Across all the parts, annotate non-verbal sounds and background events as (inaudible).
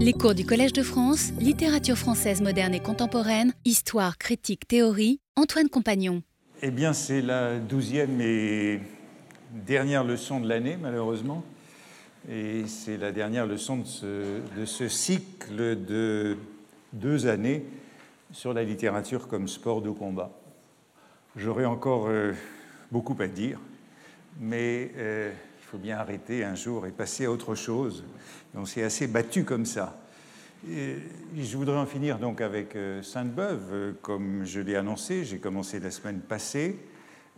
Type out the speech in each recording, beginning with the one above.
Les cours du Collège de France, littérature française moderne et contemporaine, histoire, critique, théorie, Antoine Compagnon. Eh bien, c'est la douzième et dernière leçon de l'année, malheureusement. Et c'est la dernière leçon de ce, cycle de deux années sur la littérature comme sport de combat. J'aurais encore euh, beaucoup à dire, mais euh, il faut bien arrêter un jour et passer à autre chose. On s'est assez battu comme ça. Je voudrais en finir donc avec euh, Sainte-Beuve, euh, comme je l'ai annoncé. J'ai commencé la semaine passée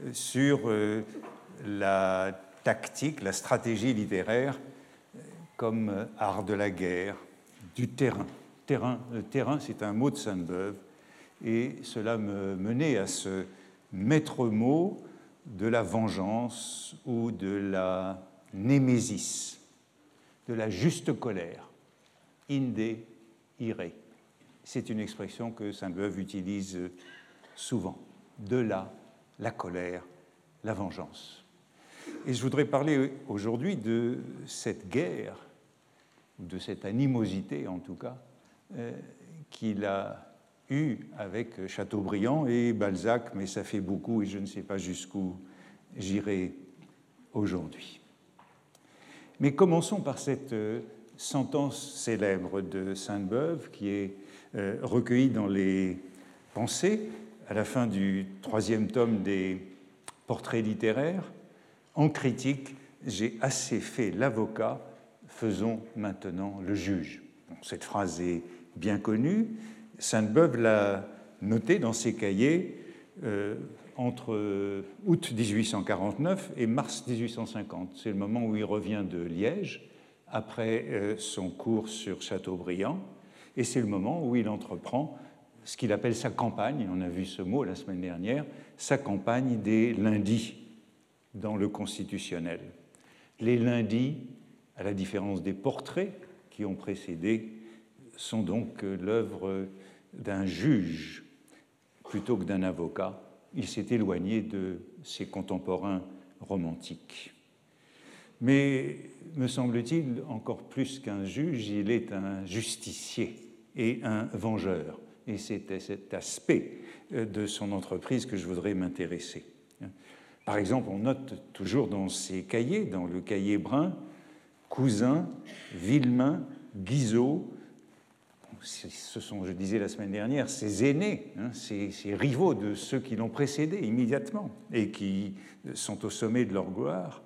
euh, sur la tactique, la stratégie littéraire comme art de la guerre, du terrain. terrain le terrain, c'est un mot de Sainte-Beuve, et cela me menait à ce maître mot de la vengeance ou de la némésis, de la juste colère, inde ire. C'est une expression que Saint-Beuve utilise souvent. De là, la colère, la vengeance. Et je voudrais parler aujourd'hui de cette guerre, de cette animosité en tout cas, euh, qu'il a eu avec Chateaubriand et Balzac, mais ça fait beaucoup et je ne sais pas jusqu'où j'irai aujourd'hui. Mais commençons par cette euh, sentence célèbre de Sainte-Beuve qui est euh, recueillie dans les Pensées à la fin du troisième tome des Portraits littéraires. En critique, j'ai assez fait l'avocat, faisons maintenant le juge. cette phrase est bien connue, Sainte-Beuve l'a noté dans ses cahiers euh, entre euh, août 1849 et mars 1850. C'est le moment où il revient de Liège après euh, son cours sur Chateaubriand, et c'est le moment où il entreprend ce qu'il appelle sa campagne, on a vu ce mot la semaine dernière, sa campagne des lundis dans le constitutionnel. Les lundis, à la différence des portraits qui ont précédé, sont donc l'œuvre d'un juge plutôt que d'un avocat. Il s'est éloigné de ses contemporains romantiques. Mais, me semble-t-il, encore plus qu'un juge, il est un justicier et un vengeur. Et c'est cet aspect de son entreprise que je voudrais m'intéresser. Par exemple, on note toujours dans ses cahiers, dans le cahier brun, Cousin, Villemain, Guizot, ce sont, je disais la semaine dernière, ces aînés, hein, ces, rivaux de ceux qui l'ont précédé immédiatement et qui sont au sommet de leur gloire,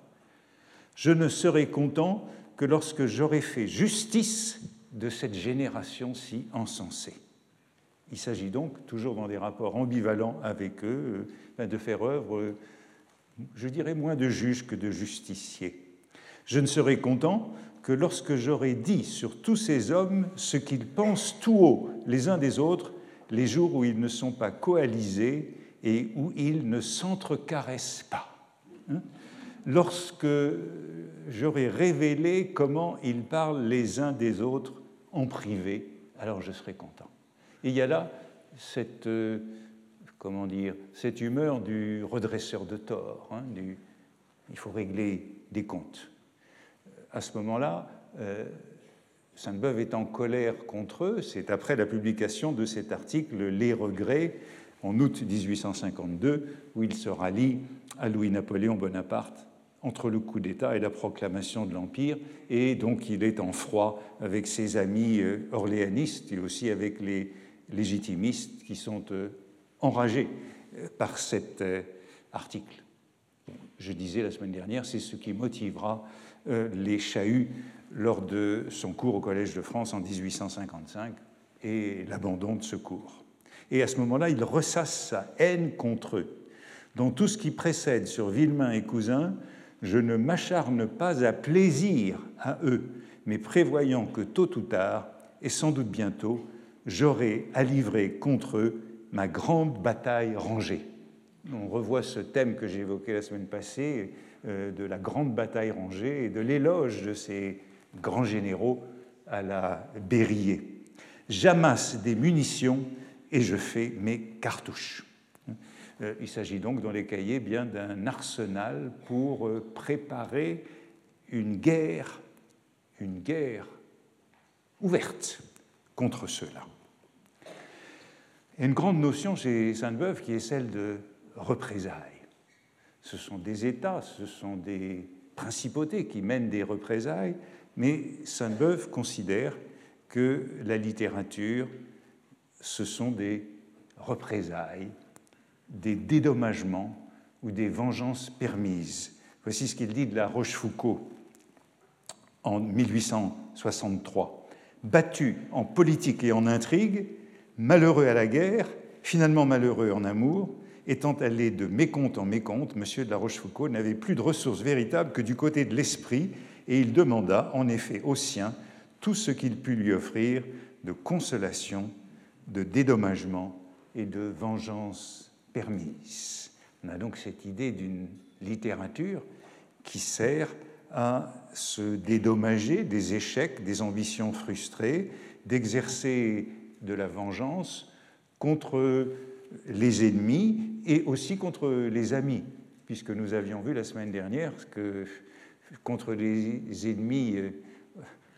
je ne serai content que lorsque j'aurai fait justice de cette génération si encensée. Il s'agit donc, toujours dans des rapports ambivalents avec eux, euh, de faire œuvre, je dirais, moins de juge que de justicier. Je ne serai content que lorsque j'aurai dit sur tous ces hommes ce qu'ils pensent tout haut les uns des autres, les jours où ils ne sont pas coalisés et où ils ne s'entrecaressent pas. Hein, lorsque j'aurai révélé comment ils parlent les uns des autres en privé, alors je serai content. Et il y a là cette, euh, comment dire, cette humeur du redresseur de tort. Hein, il faut régler des comptes à ce moment-là, euh, Sainte-Beuve est en colère contre eux. C'est après la publication de cet article Les regrets en août 1852, où il se rallie à Louis-Napoléon Bonaparte entre le coup d'État et la proclamation de l'Empire, et donc il est en froid avec ses amis euh, orléanistes et aussi avec les légitimistes qui sont euh, enragés par cet article. Je disais la semaine dernière, c'est ce qui motivera euh, les chahuts lors de son cours au Collège de France en 1855 et l'abandon de ce cours. Et à ce moment-là, il ressasse sa haine contre eux. Dans tout ce qui précède sur Villemain et Cousin, je ne m'acharne pas à plaisir à eux, mais prévoyant que tôt ou tard, et sans doute bientôt, j'aurai à livrer contre eux ma grande bataille rangée. On revoit ce thème que j'ai évoqué la semaine passée, euh, de la grande bataille rangée et de l'éloge de ces grands généraux à la Berryer. J'amasse des munitions et je fais mes cartouches. Euh, il s'agit donc dans les cahiers bien d'un arsenal pour euh, préparer une guerre, une guerre ouverte contre cela. Il une grande notion chez Sainte-Beuve qui est celle de représailles. Ce sont des États, ce sont des principautés qui mènent des représailles, mais Sainte-Beuve considère que la littérature, ce sont des représailles, des dédommagements ou des vengeances permises. Voici ce qu'il dit de la Rochefoucauld en 1863. Battu en politique et en intrigue, malheureux à la guerre, finalement malheureux en amour, étant allé de mécompte en mécompte, M. de la Rochefoucauld n'avait plus de ressources véritables que du côté de l'esprit, et il demanda en effet au sien tout ce qu'il put lui offrir de consolation, de dédommagement et de vengeance permise. On a donc cette idée d'une littérature qui sert à se dédommager des échecs, des ambitions frustrées, d'exercer de la vengeance contre les ennemis et aussi contre les amis, puisque nous avions vu la semaine dernière que contre les ennemis euh,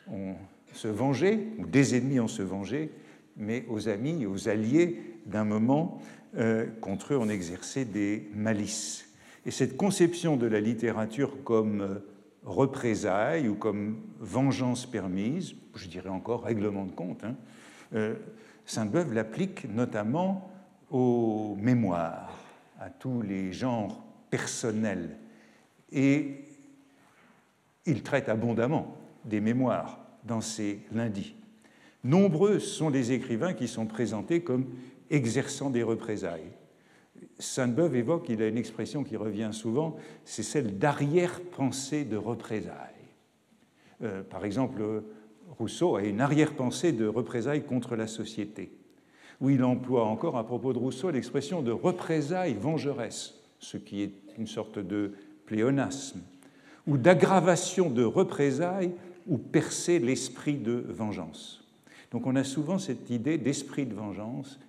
on se vengeait, ou des ennemis on se vengeait, mais aux amis, aux alliés d'un moment, euh, contre eux on exerçait des malices. Et cette conception de la littérature comme euh, représailles ou comme vengeance permise, je dirais encore règlement de compte, hein, Sainte-Beuve l'applique notamment aux mémoires, à tous les genres personnels. Et il traite abondamment des mémoires dans ses lundis. Nombreux sont les écrivains qui sont présentés comme exerçant des représailles. Sainte-Beuve évoque, il a une expression qui revient souvent, c'est celle d'arrière-pensée de représailles. Euh, par exemple, Rousseau a une arrière-pensée de représailles contre la société, où il emploie encore à propos de Rousseau l'expression de représailles vengeresse, ce qui est une sorte de pléonasme, ou d'aggravation de représailles ou percer l'esprit de vengeance. Donc on a souvent cette idée d'esprit de vengeance,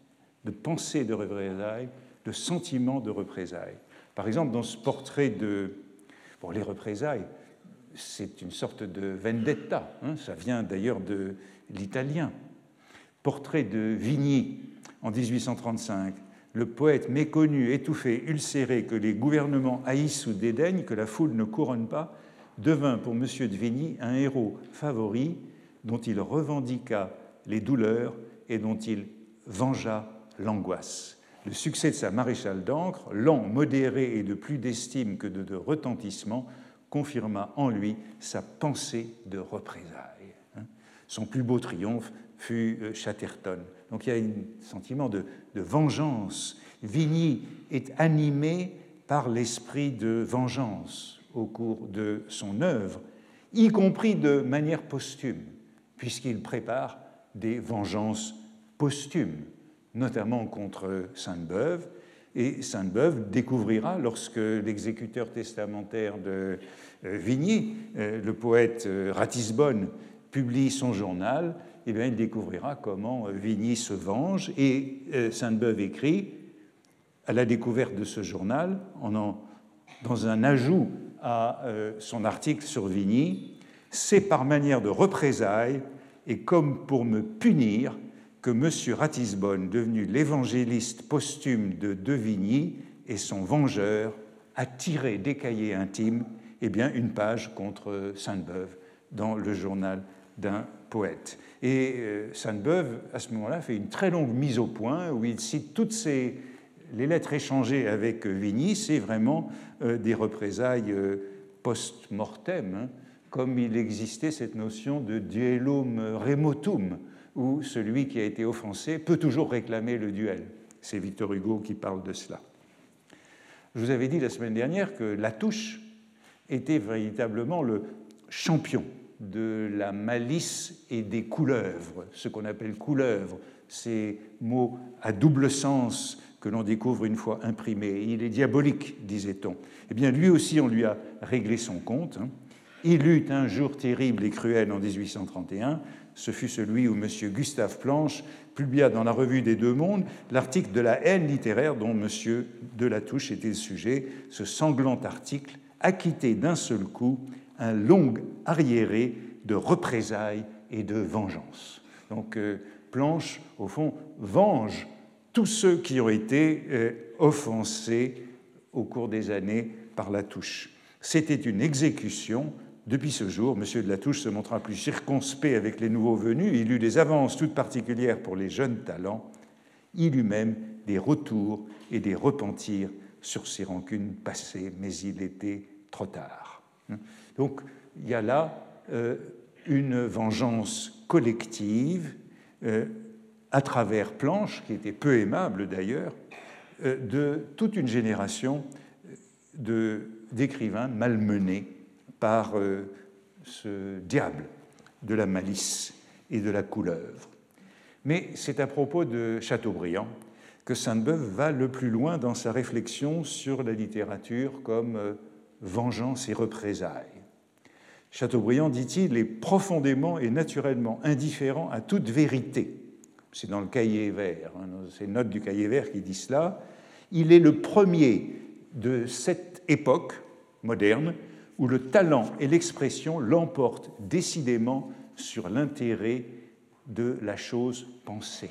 de pensée de représailles, de sentiment de représailles. Par exemple, dans ce portrait de... Bon, les représailles, c'est une sorte de vendetta, hein, ça vient d'ailleurs de l'italien. Portrait de Vigny en 1835, le poète méconnu, étouffé, ulcéré, que les gouvernements haïssent ou dédaignent, que la foule ne couronne pas, devint pour M. de Vigny un héros favori dont il revendiqua les douleurs et dont il vengea l'angoisse. Le succès de sa maréchale d'encre, lent, modéré et de plus d'estime que de retentissement, confirma en lui sa pensée de représailles. Hein. Son plus beau triomphe fut euh, Chatterton. Donc il y a un sentiment de, vengeance. Vigny est animé par l'esprit de vengeance au cours de son œuvre, y compris de manière posthume, puisqu'il prépare des vengeances posthumes, notamment contre Sainte-Beuve, et Sainte-Beuve découvrira, lorsque l'exécuteur testamentaire de euh, Vigny, euh, le poète Ratisbonne, publie son journal, eh bien, il découvrira comment Vigny se venge. Et Sainte-Beuve écrit, à la découverte de ce journal, en dans un ajout à son article sur Vigny, c'est par manière de représailles et comme pour me punir que M. Ratisbonne, devenu l'évangéliste posthume de Devigny et son vengeur, a tiré des cahiers intimes eh bien, une page contre Sainte-Beuve dans le journal d'un poète. Et euh, Sainte-Beuve, à ce moment-là, fait une très longue mise au point où il cite toutes les lettres échangées avec Vigny, c'est vraiment euh, des représailles euh, post-mortem, hein, comme il existait cette notion de duellum remotum, où celui qui a été offensé peut toujours réclamer le duel. C'est Victor Hugo qui parle de cela. Je vous avais dit la semaine dernière que Latouche était véritablement le champion de la malice et des couleuvres, ce qu'on appelle couleuvres, ces mots à double sens que l'on découvre une fois imprimés. Il est diabolique, disait-on. Eh bien, lui aussi, on lui a réglé son compte. Hein. Il eut un jour terrible et cruel en 1831 ce fut celui où M. Gustave Planche publia dans la Revue des Deux Mondes l'article de la haine littéraire dont M. Delatouche était le sujet, ce sanglant article acquitté d'un seul coup un long arriéré de représailles et de vengeance. Donc euh, Planche, au fond, venge tous ceux qui ont été euh, offensés au cours des années par la touche. C'était une exécution. Depuis ce jour, M. de la se montra plus circonspect avec les nouveaux venus. Il eut des avances toutes particulières pour les jeunes talents. Il eut même des retours et des repentirs sur ses rancunes passées, mais il était trop tard. Donc il y a là euh, une vengeance collective euh, à travers Planche, qui était peu aimable d'ailleurs, euh, de toute une génération d'écrivains malmenés par ce diable de la malice et de la couleuvre. Mais c'est à propos de Chateaubriand que Sainte-Beuve va le plus loin dans sa réflexion sur la littérature comme vengeance et représailles. Chateaubriand, dit-il, est profondément et naturellement indifférent à toute vérité. C'est dans le cahier vert, hein, c'est notes du cahier vert qui dit cela. Il est le premier de cette époque moderne où le talent et l'expression l'emportent décidément sur l'intérêt de la chose pensée.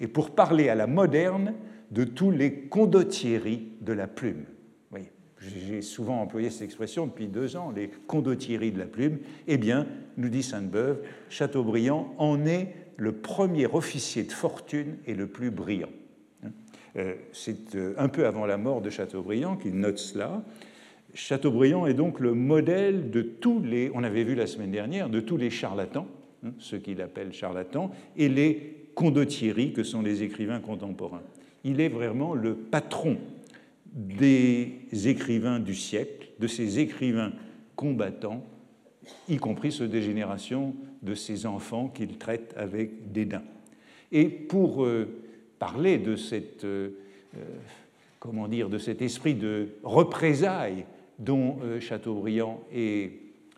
Et pour parler à la moderne de tous les condottieries de la plume j'ai souvent employé cette expression depuis deux ans, les condottieries de la plume, eh bien, nous dit Sainte-Beuve, Chateaubriand en est le premier officier de fortune et le plus brillant. Euh, c'est euh, un peu avant la mort de Chateaubriand qu'il note cela. Chateaubriand est donc le modèle de tous les, on avait vu la semaine dernière, de tous les charlatans, hein, ceux qu'il appelle charlatans, et les condottieries que sont les écrivains contemporains. Il est vraiment le patron des écrivains du siècle, de ces écrivains combattants, y compris ceux des générations de ces enfants qu'il traite avec dédain. Et pour euh, parler de, cette, euh, euh, comment dire, de cet esprit de représailles dont Chateaubriand est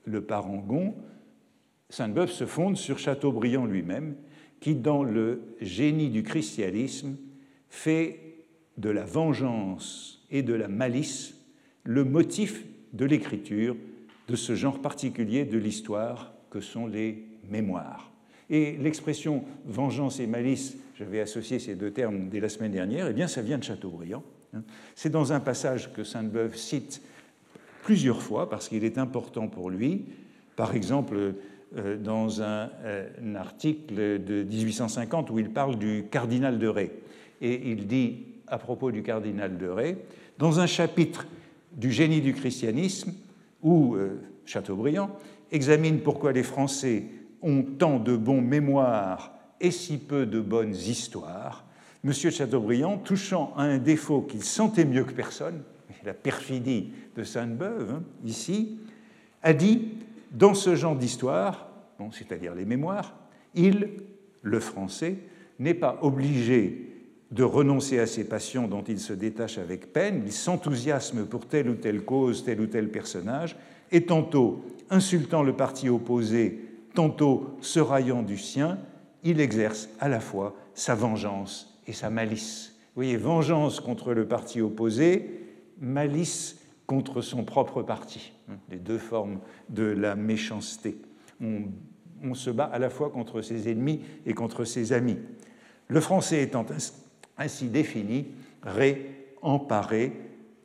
le parangon, Sainte-Beuve se fonde sur Chateaubriand lui-même, qui, dans le génie du christianisme, fait de la vengeance et de la malice le motif de l'écriture de ce genre particulier de l'histoire que sont les mémoires. Et l'expression vengeance et malice, j'avais associé ces deux termes dès la semaine dernière, eh bien ça vient de Chateaubriand. C'est dans un passage que Sainte-Beuve cite plusieurs fois parce qu'il est important pour lui. Par exemple, euh, dans un, euh, un, article de 1850 où il parle du cardinal de Ré. Et il dit à propos du cardinal de Ré, dans un chapitre du génie du christianisme, où euh, Chateaubriand examine pourquoi les Français ont tant de bons mémoires et si peu de bonnes histoires, M. Chateaubriand, touchant à un défaut qu'il sentait mieux que personne, la perfidie de Sainte-Beuve, hein, ici, a dit Dans ce genre d'histoire, bon, c'est-à-dire les mémoires, il, le français, n'est pas obligé de renoncer à ses passions dont il se détache avec peine, il s'enthousiasme pour telle ou telle cause, tel ou tel personnage, et tantôt, insultant le parti opposé, tantôt se raillant du sien, il exerce à la fois sa vengeance et sa malice. Vous voyez, vengeance contre le parti opposé, malice contre son propre parti, les deux formes de la méchanceté. On, on se bat à la fois contre ses ennemis et contre ses amis. Le français étant ainsi défini, Ré emparé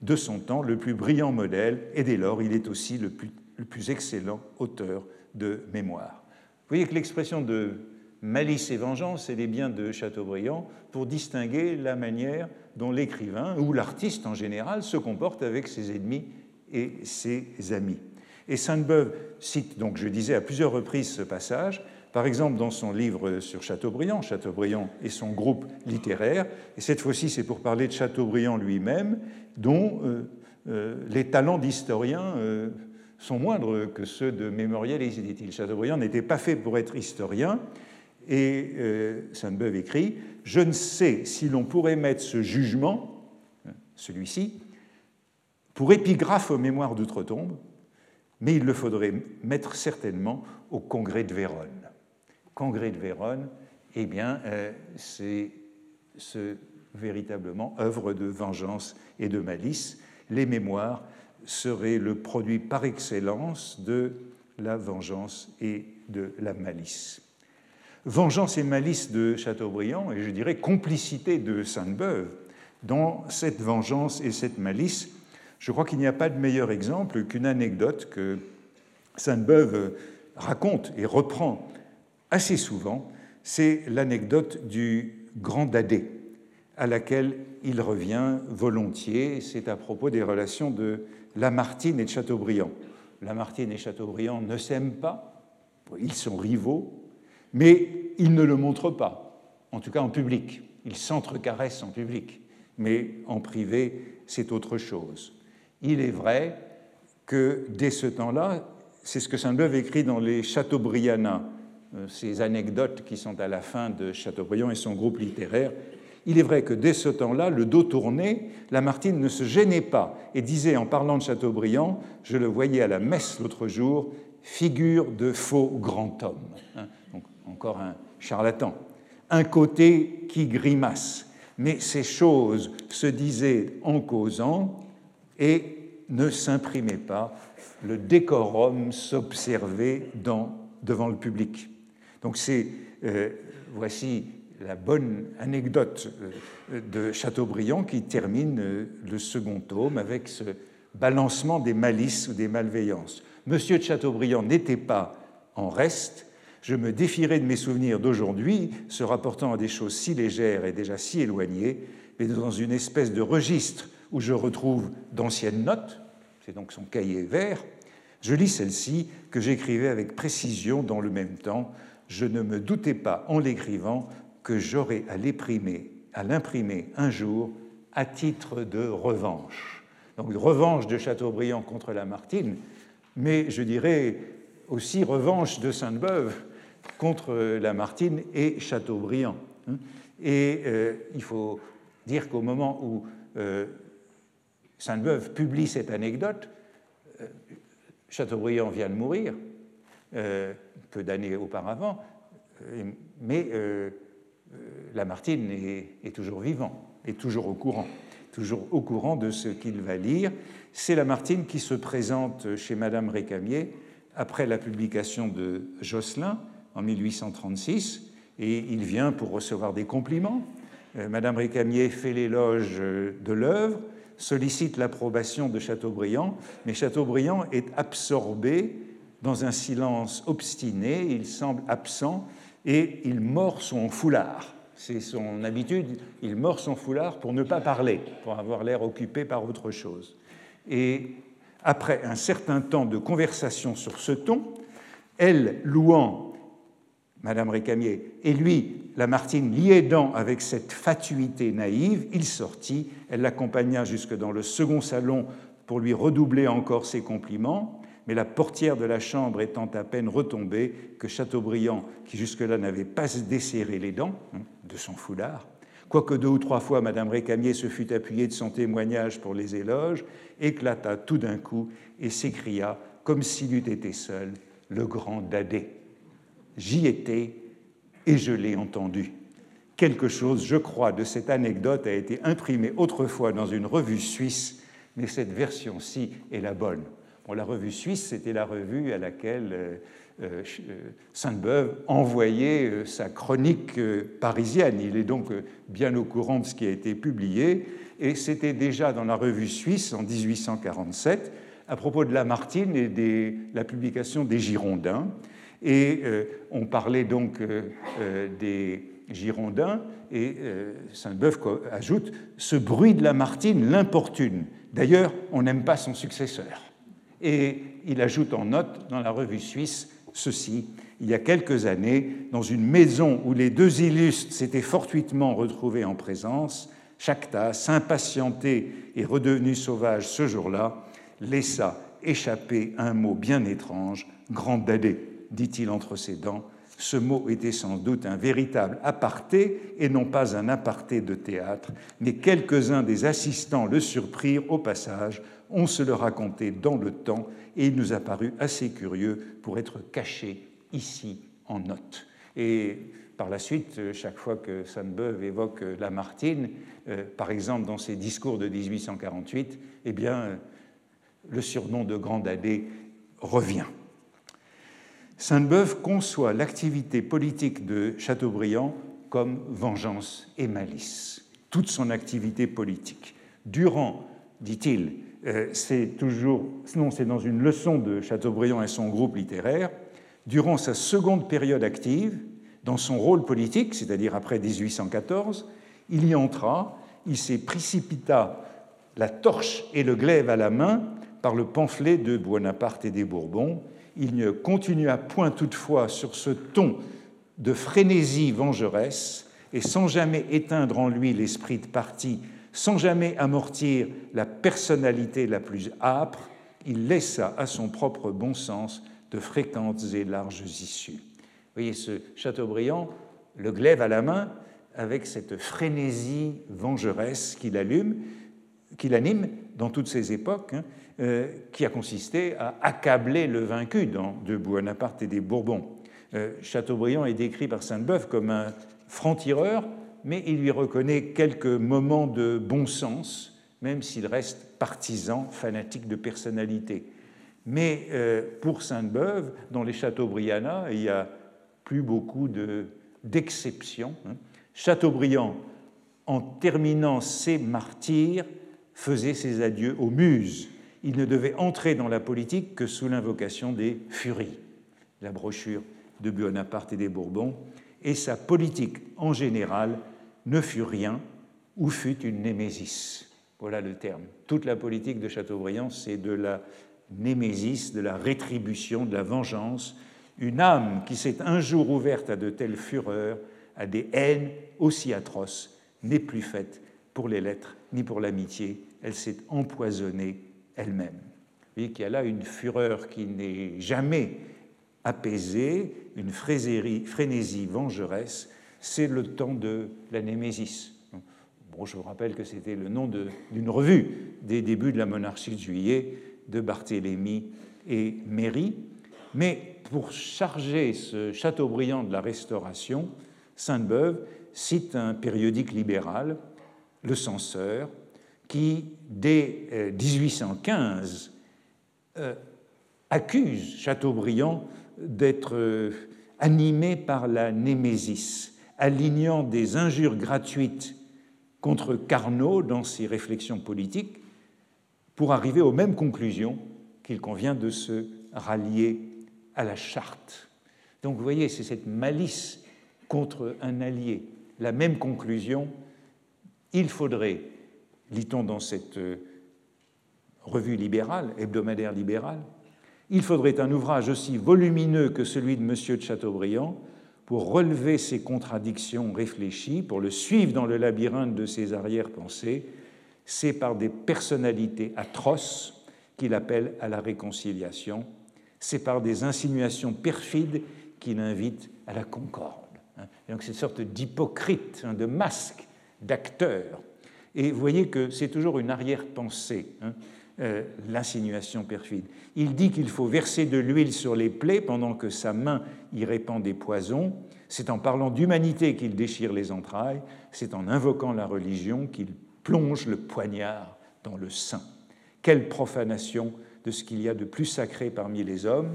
de son temps, le plus brillant modèle, et dès lors, il est aussi le plus, le plus excellent auteur de mémoire. Vous voyez que l'expression de malice et vengeance, elle est bien de Chateaubriand pour distinguer la manière dont l'écrivain ou l'artiste en général se comporte avec ses ennemis et ses amis. Et Sainte-Beuve cite donc, je disais à plusieurs reprises ce passage, par exemple dans son livre sur Chateaubriand, Chateaubriand et son groupe littéraire, et cette fois-ci c'est pour parler de Chateaubriand lui-même, dont euh, euh, les talents d'historien euh, sont moindres que ceux de mémorialiste, dit-il. Chateaubriand n'était pas fait pour être historien, et Sainte-Beuve écrit Je ne sais si l'on pourrait mettre ce jugement, celui-ci, pour épigraphe aux mémoires d'outre-tombe, mais il le faudrait mettre certainement au congrès de Vérone congrès de Vérone, eh bien, euh, c'est ce, véritablement œuvre de vengeance et de malice. Les mémoires seraient le produit par excellence de la vengeance et de la malice. Vengeance et malice de Chateaubriand, et je dirais complicité de Sainte-Beuve dans cette vengeance et cette malice. Je crois qu'il n'y a pas de meilleur exemple qu'une anecdote que Sainte-Beuve raconte et reprend assez souvent, c'est l'anecdote du grand dadé, à laquelle il revient volontiers. C'est à propos des relations de Lamartine et de Chateaubriand. Lamartine et Chateaubriand ne s'aiment pas, ils sont rivaux, mais ils ne le montrent pas, en tout cas en public. Ils s'entrecaressent en public, mais en privé, c'est autre chose. Il est vrai que dès ce temps-là, c'est ce que Sainte-Beuve écrit dans les Chateaubriannas, euh, ces anecdotes qui sont à la fin de Chateaubriand et son groupe littéraire. Il est vrai que dès ce temps-là, le dos tourné, Lamartine ne se gênait pas et disait en parlant de Chateaubriand, je le voyais à la messe l'autre jour, figure de faux grand homme. Hein, donc encore un charlatan. Un côté qui grimace. Mais ces choses se disaient en causant et ne s'imprimaient pas. Le décorum s'observait devant le public. Donc c'est, euh, voici la bonne anecdote euh, de Chateaubriand qui termine euh, le second tome avec ce balancement des malices ou des malveillances. Monsieur de Chateaubriand n'était pas en reste. Je me défierais de mes souvenirs d'aujourd'hui, se rapportant à des choses si légères et déjà si éloignées, mais dans une espèce de registre où je retrouve d'anciennes notes, c'est donc son cahier vert, je lis celle-ci que j'écrivais avec précision dans le même temps, je ne me doutais pas en l'écrivant que j'aurais à l'imprimer, à l'imprimer un jour à titre de revanche. Donc revanche de Chateaubriand contre Lamartine, mais je dirais aussi revanche de Sainte-Beuve contre Lamartine et Chateaubriand. Et euh, il faut dire qu'au moment où euh, Sainte-Beuve publie cette anecdote, euh, Chateaubriand vient de mourir, peu d'années auparavant, euh, mais euh, euh, Lamartine est, toujours vivant, est toujours au courant, toujours au courant de ce qu'il va lire. C'est Lamartine qui se présente chez Madame Récamier après la publication de Josselin en 1836, et il vient pour recevoir des compliments. Madame Récamier fait l'éloge de l'œuvre, sollicite l'approbation de Chateaubriand, mais Chateaubriand est absorbé dans un silence obstiné, il semble absent et il mord son foulard. C'est son habitude, il mord son foulard pour ne pas parler, pour avoir l'air occupé par autre chose. Et après un certain temps de conversation sur ce ton, elle louant Madame Récamier et lui, Lamartine, l'y aidant avec cette fatuité naïve, il sortit, elle l'accompagna jusque dans le second salon pour lui redoubler encore ses compliments mais la portière de la chambre étant à peine retombée, que Chateaubriand, qui jusque-là n'avait pas desserré les dents hein, de son foulard, quoique deux ou trois fois Madame Récamier se fût appuyée de son témoignage pour les éloges, éclata tout d'un coup et s'écria, comme s'il eût été seul, le grand Dadé. J'y étais et je l'ai entendu. Quelque chose, je crois, de cette anecdote a été imprimé autrefois dans une revue suisse, mais cette version-ci est la bonne la revue suisse, c'était la revue à laquelle euh, euh, euh, Sainte-Beuve envoyait sa chronique parisienne. Il est donc bien au courant de ce qui a été publié. Et c'était déjà dans la revue suisse en 1847 à propos de Lamartine et de la publication des Girondins. Et on parlait donc des Girondins, et Sainte-Beuve ajoute Ce bruit de Lamartine l'importune. D'ailleurs, on n'aime pas son successeur. Et il ajoute en note dans la revue suisse ceci il y a quelques années, dans une maison où les deux illustres s'étaient fortuitement retrouvés en présence, Chactas, impatienté et redevenu sauvage ce jour-là, laissa échapper un mot bien étrange, grand dadé, dit-il entre ses dents. Ce mot était sans doute un véritable aparté et non pas un aparté de théâtre, mais quelques-uns des assistants le surprirent au passage on se le racontait dans le temps et il nous a paru assez curieux pour être caché ici en note. Et par la suite, chaque fois que Sainte-Beuve évoque Lamartine, euh, par exemple dans ses discours de 1848, eh bien, le surnom de Grand Dadé revient. Sainte-Beuve conçoit l'activité politique de Chateaubriand comme vengeance et malice, toute son activité politique. Durant, dit-il, euh, c'est toujours, non, c'est dans une leçon de Chateaubriand et son groupe littéraire, durant sa seconde période active, dans son rôle politique, c'est-à-dire après 1814, il y entra, il s'est précipita la torche et le glaive à la main par le pamphlet de Bonaparte et des Bourbons. Il ne continua point toutefois sur ce ton de frénésie vengeresse et sans jamais éteindre en lui l'esprit de parti, sans jamais amortir la personnalité la plus âpre, il laissa à son propre bon sens de fréquentes et larges issues. Vous voyez ce Chateaubriand, le glaive à la main, avec cette frénésie vengeresse qu'il allume, qu'il anime dans toutes ces époques, hein, qui a consisté à accabler le vaincu dans de Bonaparte et des Bourbons. Euh, Chateaubriand est décrit par Sainte-Beuve comme un franc-tireur, mais il lui reconnaît quelques moments de bon sens, même s'il reste partisan, fanatique de personnalité. Mais euh, pour Sainte-Beuve, dans les Chateaubriands, il y a plus beaucoup d'exceptions. Hein. Chateaubriand, en terminant ses martyrs, faisait ses adieux aux muses. Il ne devait entrer dans la politique que sous l'invocation des furies. La brochure de Bonaparte et des Bourbons. Et sa politique en général ne fut rien ou fut une némésis. Voilà le terme. Toute la politique de Chateaubriand, c'est de la némésis, de la rétribution, de la vengeance. Une âme qui s'est un jour ouverte à de telles fureurs, à des haines aussi atroces, n'est plus faite pour les lettres ni pour l'amitié. Elle s'est empoisonnée elle-même. Vous voyez qu'il y a là une fureur qui n'est jamais apaisée, une frénésie vengeresse. C'est le temps de la Némésis. Bon, je vous rappelle que c'était le nom d'une revue des débuts de la monarchie de juillet de Barthélemy et Méry. Mais pour charger ce Chateaubriand de la Restauration, Sainte-Beuve cite un périodique libéral, Le Censeur, qui, dès 1815, euh, euh, accuse Chateaubriand d'être euh, animé par la némésis, alignant des injures gratuites contre Carnot dans ses réflexions politiques pour arriver aux mêmes conclusions qu'il convient de se rallier à la charte. Donc vous voyez, c'est cette malice contre un allié. La même conclusion, il faudrait, lit-on dans cette euh, revue libérale, hebdomadaire libérale, il faudrait un ouvrage aussi volumineux que celui de M. de Chateaubriand pour relever ses contradictions réfléchies, pour le suivre dans le labyrinthe de ses arrière-pensées. C'est par des personnalités atroces qu'il appelle à la réconciliation c'est par des insinuations perfides qu'il invite à la concorde. Donc c'est une sorte d'hypocrite, hein, de masque, d'acteur. Et vous voyez que c'est toujours une arrière-pensée, hein, euh, l'insinuation perfide. Il dit qu'il faut verser de l'huile sur les plaies pendant que sa main y répand des poisons. C'est en parlant d'humanité qu'il déchire les entrailles. C'est en invoquant la religion qu'il plonge le poignard dans le sein. Quelle profanation de ce qu'il y a de plus sacré parmi les hommes,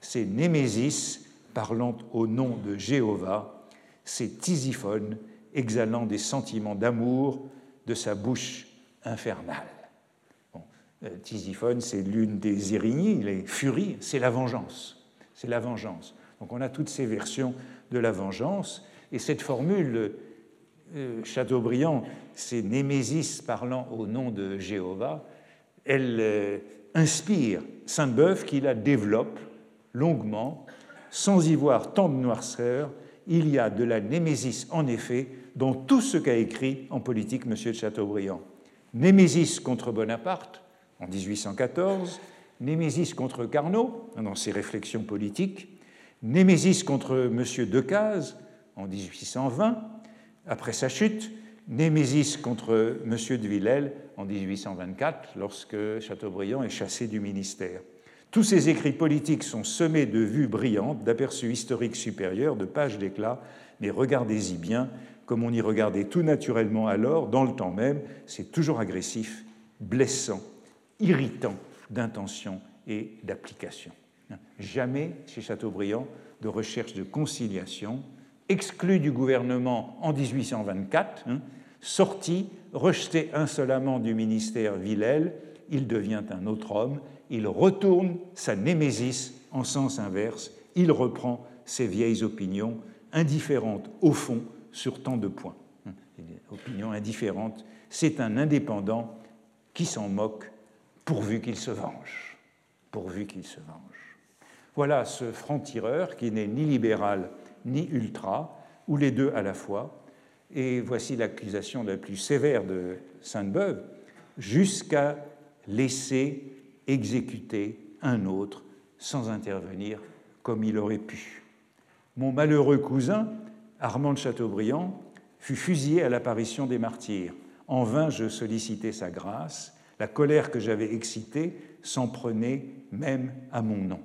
c'est Némésis parlant au nom de Jéhovah, c'est Tisiphone exhalant des sentiments d'amour de sa bouche infernale. Euh, Tisiphone, c'est l'une des érignies, les furies, c'est la vengeance. C'est la vengeance. Donc on a toutes ces versions de la vengeance, et cette formule, euh, Chateaubriand, c'est Némésis parlant au nom de Jéhovah, elle euh, inspire Sainte-Beuve qui la développe longuement, sans y voir tant de noirceur. Il y a de la némésis, en effet, dans tout ce qu'a écrit en politique M. de Chateaubriand. Némésis contre Bonaparte en 1814, Némésis contre Carnot dans ses réflexions politiques, Némésis contre M. Decazes en 1820, après sa chute, Némésis contre M. de Villèle en 1824, lorsque Chateaubriand est chassé du ministère. Tous ces écrits politiques sont semés de vues brillantes, d'aperçus historiques supérieurs, de pages d'éclat, mais regardez-y bien, comme on y regardait tout naturellement alors, dans le temps même, c'est toujours agressif, blessant, irritant d'intention et d'application. Jamais chez Chateaubriand de recherche de conciliation, exclu du gouvernement en 1824, hein, sorti, rejeté insolemment du ministère Villèle, il devient un autre homme, il retourne sa némésis en sens inverse, il reprend ses vieilles opinions, indifférentes au fond sur tant de points. Opinions indifférentes, c'est un indépendant qui s'en moque pourvu qu'il se venge. Pourvu qu'il se venge. Voilà ce franc-tireur qui n'est ni libéral ni ultra, ou les deux à la fois. Et voici l'accusation la plus sévère de Sainte-Beuve, jusqu'à laisser exécuter un autre sans intervenir comme il aurait pu. Mon malheureux cousin, Armand de Chateaubriand, fut fusillé à l'apparition des martyrs. En vain je sollicitais sa grâce, la colère que j'avais excitée s'en prenait même à mon nom.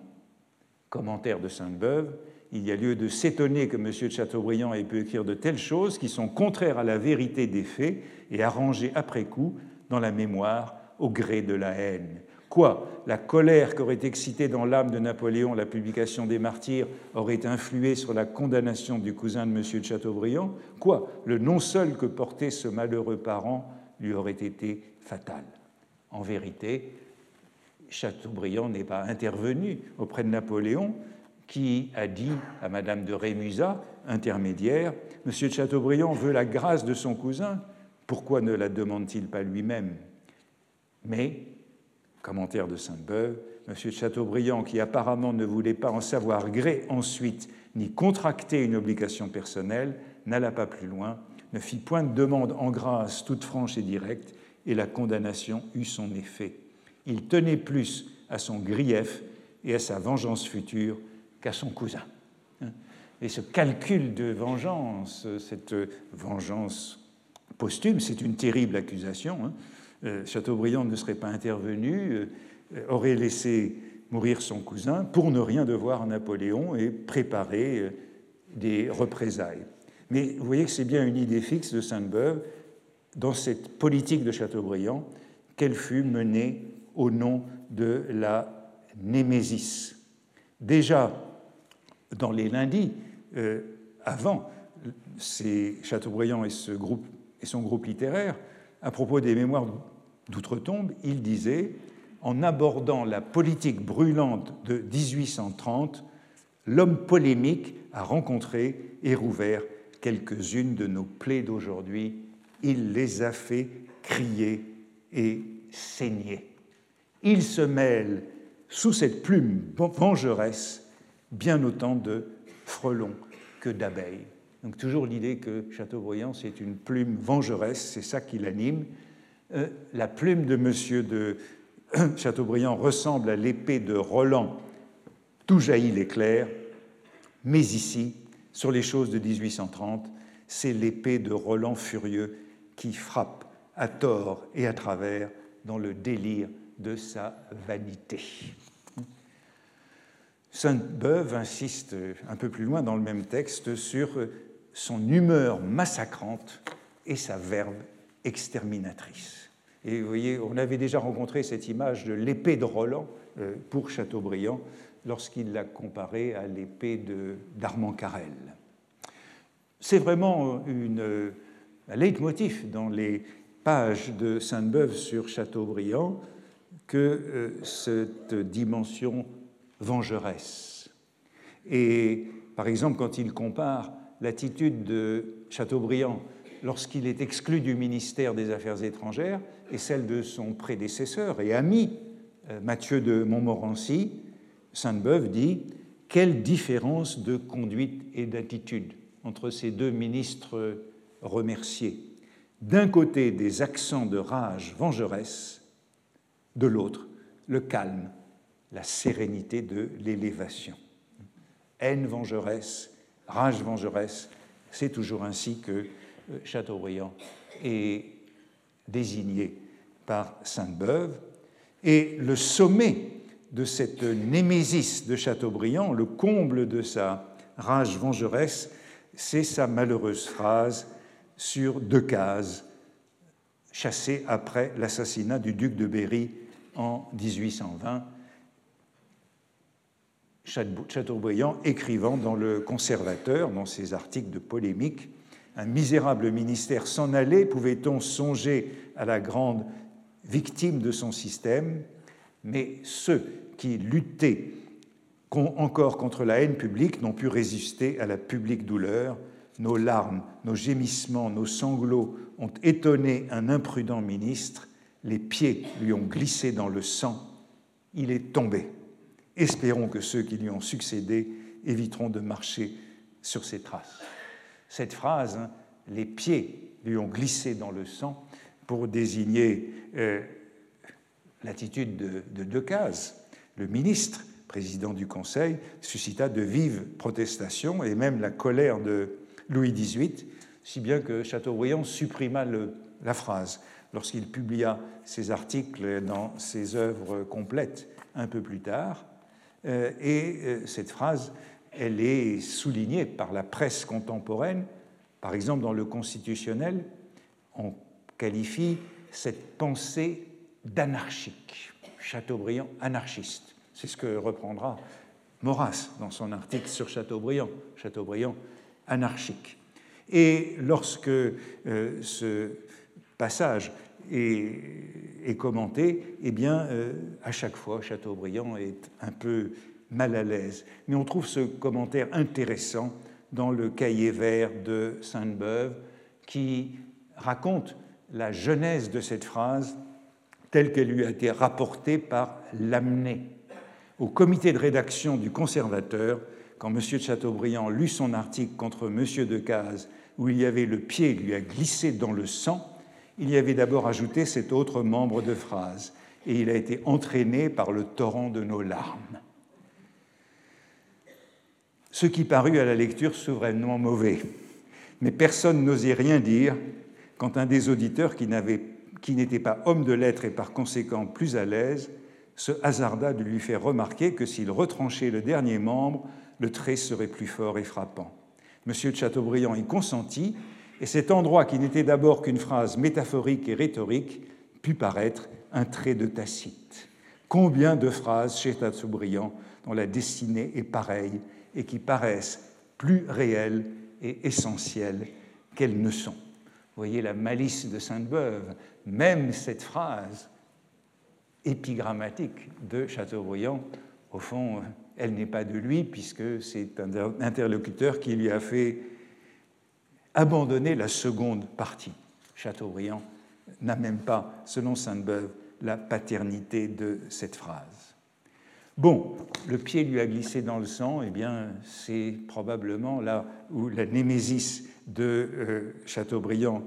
Commentaire de Sainte-Beuve, il y a lieu de s'étonner que M. de Chateaubriand ait pu écrire de telles choses qui sont contraires à la vérité des faits et arrangées après coup dans la mémoire au gré de la haine. Quoi La colère qu'aurait excitée dans l'âme de Napoléon la publication des Martyrs aurait influé sur la condamnation du cousin de M. de Chateaubriand Quoi Le non seul que portait ce malheureux parent lui aurait été fatal. En vérité, Chateaubriand n'est pas intervenu auprès de Napoléon, qui a dit à Madame de Rémusat, intermédiaire, Monsieur de Chateaubriand veut la grâce de son cousin, pourquoi ne la demande-t-il pas lui-même? Mais, commentaire de Sainte-Beuve, de Chateaubriand, qui apparemment ne voulait pas en savoir gré ensuite, ni contracter une obligation personnelle, n'alla pas plus loin, ne fit point de demande en grâce toute franche et directe, et la condamnation eut son effet. Il tenait plus à son grief et à sa vengeance future qu'à son cousin. Et ce calcul de vengeance, cette vengeance posthume, c'est une terrible accusation. Hein. Euh, Chateaubriand ne serait pas intervenu, euh, aurait laissé mourir son cousin pour ne rien devoir à Napoléon et préparer euh, des représailles. Mais vous voyez que c'est bien une idée fixe de Sainte-Beuve dans cette politique de Chateaubriand qu'elle fut menée au nom de la Némésis. Déjà, dans les lundis, avant, Chateaubriand et son groupe littéraire, à propos des mémoires d'outre-tombe, il disait En abordant la politique brûlante de 1830, l'homme polémique a rencontré et rouvert quelques-unes de nos plaies d'aujourd'hui. Il les a fait crier et saigner. Il se mêle sous cette plume vengeresse bien autant de frelons que d'abeilles. Donc toujours l'idée que Chateaubriand, c'est une plume vengeresse, c'est ça qui l'anime. Euh, la plume de Monsieur de (coughs) Chateaubriand ressemble à l'épée de Roland, tout jaillit l'éclair, mais ici, sur les choses de 1830, c'est l'épée de Roland furieux qui frappe à tort et à travers dans le délire de sa vanité. Sainte-Beuve insiste un peu plus loin dans le même texte sur son humeur massacrante et sa verve exterminatrice. Et vous voyez, on avait déjà rencontré cette image de l'épée de Roland euh, pour Chateaubriand lorsqu'il l'a comparée à l'épée d'Armand Carrel. C'est vraiment une, un leitmotiv dans les pages de Sainte-Beuve sur Chateaubriand que euh, cette dimension vengeresse. Et par exemple, quand il compare l'attitude de Chateaubriand lorsqu'il est exclu du ministère des Affaires étrangères et celle de son prédécesseur et ami euh, Mathieu de Montmorency, Sainte-Beuve dit Quelle différence de conduite et d'attitude entre ces deux ministres remerciés D'un côté, des accents de rage vengeresse, de l'autre, le calme la sérénité de l'élévation. Haine vengeresse, rage vengeresse, c'est toujours ainsi que euh, Chateaubriand est désigné par Sainte-Beuve. Et le sommet de cette némésis de Chateaubriand, le comble de sa rage vengeresse, c'est sa malheureuse phrase sur Decazes, chassé après l'assassinat du duc de Berry en 1820 Chateaubriand écrivant dans Le Conservateur, dans ses articles de polémique, un misérable ministère s'en allait, pouvait-on songer à la grande victime de son système? Mais ceux qui luttaient encore contre la haine publique n'ont pu résister à la publique douleur. Nos larmes, nos gémissements, nos sanglots ont étonné un imprudent ministre. Les pieds lui ont glissé dans le sang. Il est tombé. Espérons que ceux qui lui ont succédé éviteront de marcher sur ses traces. Cette phrase, hein, les pieds lui ont glissé dans le sang, pour désigner euh, l'attitude de, de Decazes, le ministre, président du Conseil, suscita de vives protestations et même la colère de Louis XVIII, si bien que Chateaubriand supprima la phrase lorsqu'il publia ses articles dans ses œuvres complètes un peu plus tard. Euh, et euh, cette phrase, elle est soulignée par la presse contemporaine. Par exemple, dans le Constitutionnel, on qualifie cette pensée d'anarchique. Chateaubriand anarchiste. C'est ce que reprendra Maurras dans son article sur Chateaubriand. Chateaubriand anarchique. Et lorsque euh, ce passage est, commenté, eh bien, euh, à chaque fois, Chateaubriand est un peu mal à l'aise. Mais on trouve ce commentaire intéressant dans le cahier vert de Sainte-Beuve qui raconte la genèse de cette phrase telle qu'elle lui a été rapportée par Lamennais. Au comité de rédaction du conservateur, quand M. de Chateaubriand lut son article contre M. Decazes, où il y avait le pied lui a glissé dans le sang, il y avait d'abord ajouté cet autre membre de phrase, et il a été entraîné par le torrent de nos larmes. Ce qui parut à la lecture souverainement mauvais, mais personne n'osait rien dire quand un des auditeurs qui n'était pas homme de lettres et par conséquent plus à l'aise se hasarda de lui faire remarquer que s'il retranchait le dernier membre, le trait serait plus fort et frappant. Monsieur de Chateaubriand y consentit, et cet endroit qui n'était d'abord qu'une phrase métaphorique et rhétorique put paraître un trait de Tacite. Combien de phrases chez Chateaubriand dont la destinée est pareille et qui paraissent plus réelles et essentielles qu'elles ne sont? Vous voyez la malice de Sainte-Beuve, même cette phrase épigrammatique de Chateaubriand, au fond, elle n'est pas de lui, puisque c'est un interlocuteur qui lui a fait abandonner la seconde partie. Chateaubriand n'a même pas, selon Sainte-Beuve, la paternité de cette phrase. Bon, le pied lui a glissé dans le sang, eh bien, c'est probablement là où la némésis de euh, Chateaubriand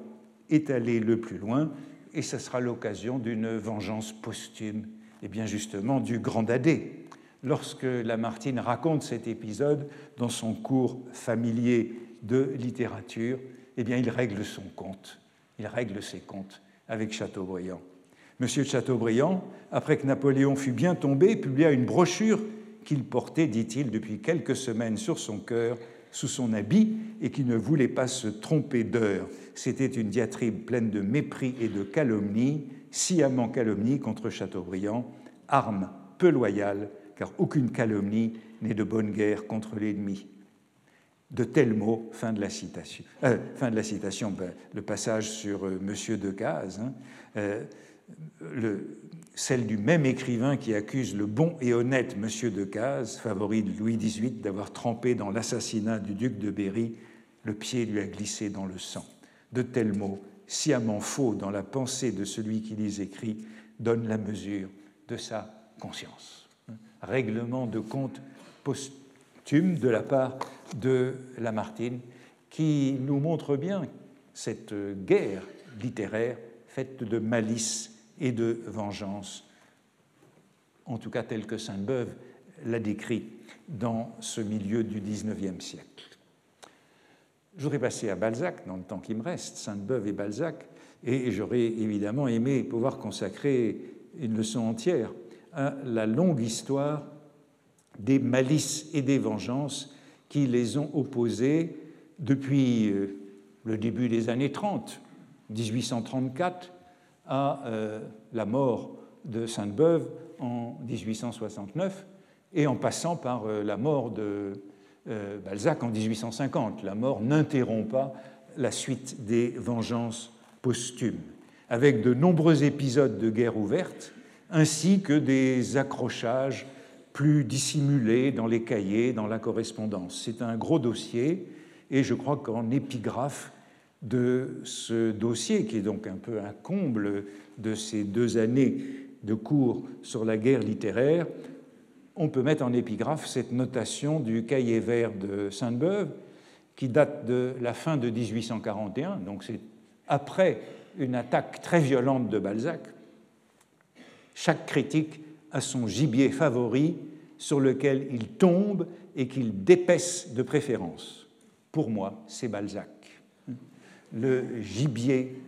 est allée le plus loin, et ce sera l'occasion d'une vengeance posthume, et eh bien justement du Grand Dadé. Lorsque Lamartine raconte cet épisode dans son cours familier de littérature, eh bien, il règle son compte. Il règle ses comptes avec Chateaubriand. Monsieur de Chateaubriand, après que Napoléon fut bien tombé, publia une brochure qu'il portait, dit-il, depuis quelques semaines sur son cœur, sous son habit, et qui ne voulait pas se tromper d'heure. C'était une diatribe pleine de mépris et de calomnie, sciemment calomnie contre Chateaubriand, arme peu loyale, car aucune calomnie n'est de bonne guerre contre l'ennemi de tels mots, fin de la citation. Euh, ben, le passage sur euh, Monsieur Decazes, hein, euh, celle du même écrivain qui accuse le bon et honnête Monsieur Decazes, favori de Louis XVIII, d'avoir trempé dans l'assassinat du duc de Berry, le pied lui a glissé dans le sang. De tels mots, sciemment faux dans la pensée de celui qui les écrit, donnent la mesure de sa conscience. Règlement de compte de la part de Lamartine, qui nous montre bien cette guerre littéraire faite de malice et de vengeance, en tout cas tel que Sainte-Beuve l'a décrit dans ce milieu du XIXe siècle. Je voudrais passer à Balzac dans le temps qui me reste, Sainte-Beuve et Balzac, et j'aurais évidemment aimé pouvoir consacrer une leçon entière à la longue histoire des malices et des vengeances qui les ont opposés depuis euh, le début des années 30, 1834, à euh, la mort de Sainte-Beuve en 1869, et en passant par la mort de Balzac en 1850. La mort n'interrompt pas la suite des vengeances posthumes, avec de nombreux épisodes de guerre ouverte, ainsi que des accrochages plus dissimulés dans les cahiers, dans la correspondance. C'est un gros dossier, et je crois qu'en épigraphe de ce dossier, qui est donc un peu un comble de ces deux années de cours sur la guerre littéraire, on peut mettre en épigraphe cette notation du cahier vert de Sainte-Beuve, qui date de la fin de 1841, donc c'est après une attaque très violente de Balzac. Chaque critique a son gibier favori sur lequel il tombe et qu'il dépaisse de préférence. Pour moi, c'est Balzac, le gibier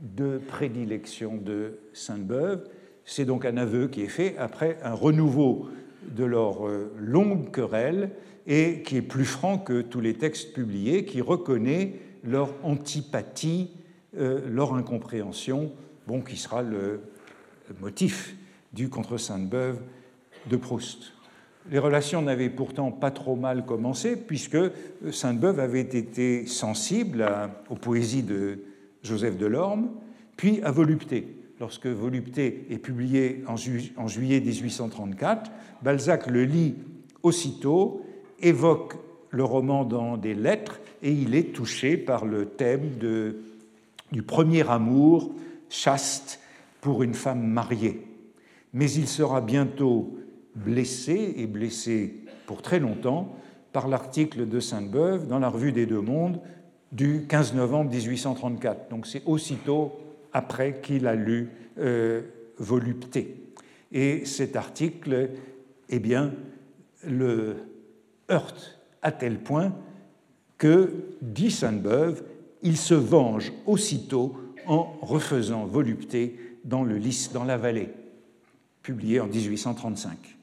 de prédilection de Sainte-Beuve. C'est donc un aveu qui est fait après un renouveau de leur euh, longue querelle et qui est plus franc que tous les textes publiés, qui reconnaît leur antipathie, euh, leur incompréhension, bon, qui sera le motif du contre Sainte-Beuve de Proust. Les relations n'avaient pourtant pas trop mal commencé, puisque Sainte-Beuve avait été sensible aux poésies de Joseph Delorme, puis à Volupté. Lorsque Volupté est publié en, juillet 1834, Balzac le lit aussitôt évoque le roman dans des lettres et il est touché par le thème du premier amour chaste pour une femme mariée. Mais il sera bientôt blessé, et blessé pour très longtemps, par l'article de Sainte-Beuve dans la Revue des Deux Mondes du 15 novembre 1834. Donc c'est aussitôt après qu'il a lu euh, Volupté. Et cet article, eh bien, le heurte à tel point que, dit Sainte-Beuve, il se venge aussitôt en refaisant volupté dans le dans la vallée, publié en 1835.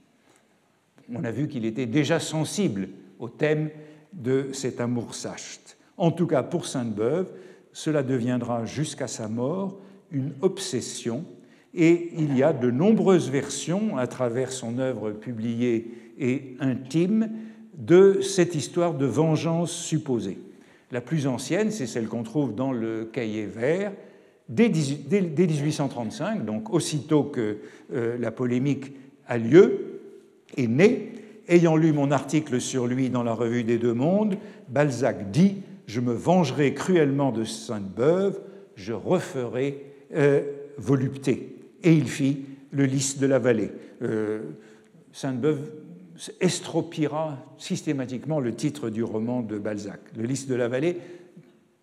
On a vu qu'il était déjà sensible au thème de cet amour sachte. En tout cas, pour Sainte-Beuve, cela deviendra jusqu'à sa mort une obsession et il y a de nombreuses versions à travers son œuvre publiée et intime de cette histoire de vengeance supposée. La plus ancienne, c'est celle qu'on trouve dans le cahier vert, dès 1835, donc aussitôt que euh, la polémique a lieu, est née. Ayant lu mon article sur lui dans la Revue des Deux Mondes, Balzac dit Je me vengerai cruellement de Sainte-Beuve, je referai euh, volupté. Et il fit le lys de la vallée. Euh, Sainte-Beuve estropiera systématiquement le titre du roman de Balzac. Le Lys de la vallée,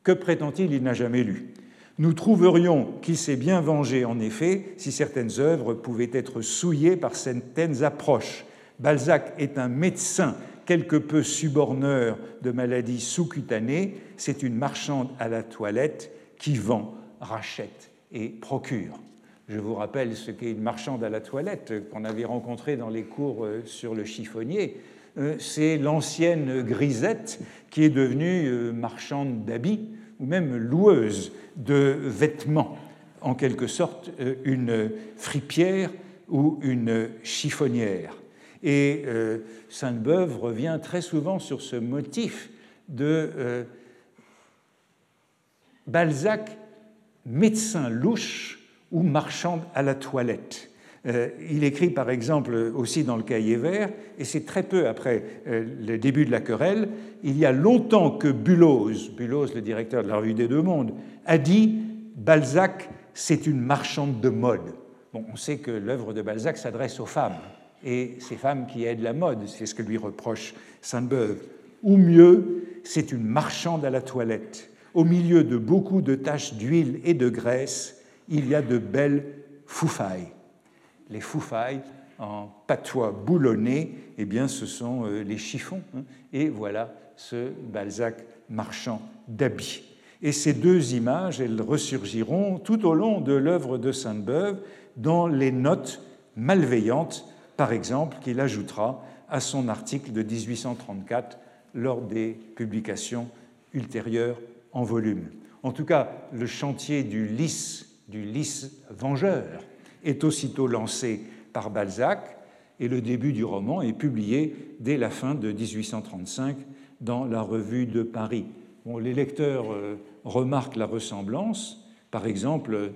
que prétend-il? Il n'a jamais lu. Nous trouverions qu'il s'est bien vengé, en effet, si certaines œuvres pouvaient être souillées par certaines approches. Balzac est un médecin quelque peu suborneur de maladies sous-cutanées, c'est une marchande à la toilette qui vend, rachète et procure. Je vous rappelle ce qu'est une marchande à la toilette qu'on avait rencontrée dans les cours euh, sur le chiffonnier. Euh, c'est l'ancienne grisette qui est devenue euh, marchande d'habits ou même loueuse de vêtements, en quelque sorte une fripière ou une chiffonnière. Et Sainte-Beuve revient très souvent sur ce motif de Balzac, médecin louche, ou marchande à la toilette. Euh, il écrit par exemple aussi dans le cahier vert, et c'est très peu après euh, le début de la querelle, il y a longtemps que Bulose, Bulose le directeur de la revue des Deux Mondes, a dit Balzac, c'est une marchande de mode. Bon, on sait que l'œuvre de Balzac s'adresse aux femmes, et ces femmes qui aident la mode, c'est ce que lui reproche Sainte-Beuve. Ou mieux, c'est une marchande à la toilette. Au milieu de beaucoup de taches d'huile et de graisse, il y a de belles foufailles. Les foufailles, en patois boulonné, eh bien, ce sont euh, les chiffons. Hein. et voilà ce Balzac marchand d'habits. Et ces deux images, elles ressurgiront tout au long de l'œuvre de Sainte-Beuve dans les notes malveillantes, par exemple, qu'il ajoutera à son article de 1834 lors des publications ultérieures en volume. En tout cas, le chantier du lys du lys vengeur est aussitôt lancé par Balzac, Et le début du roman est publié dès la fin de 1835 dans la Revue de Paris. Les lecteurs euh, remarquent la ressemblance. Par exemple,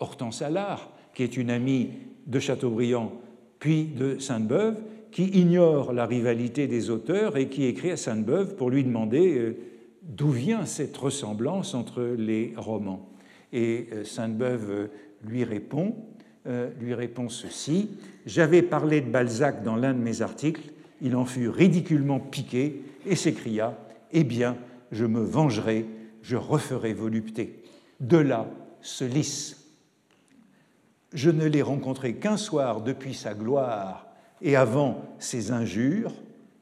Hortense Allard, qui est une amie de Chateaubriand puis de Sainte-Beuve, qui ignore la rivalité des auteurs et qui écrit à Sainte-Beuve pour lui demander euh, d'où vient cette ressemblance entre les romans. Et euh, Sainte-Beuve lui répond, lui répond ceci J'avais parlé de Balzac dans l'un de mes articles, il en fut ridiculement piqué et s'écria Eh bien, je me vengerai, je referai volupté. De là ce lys. Je ne l'ai rencontré qu'un soir depuis sa gloire et avant ses injures,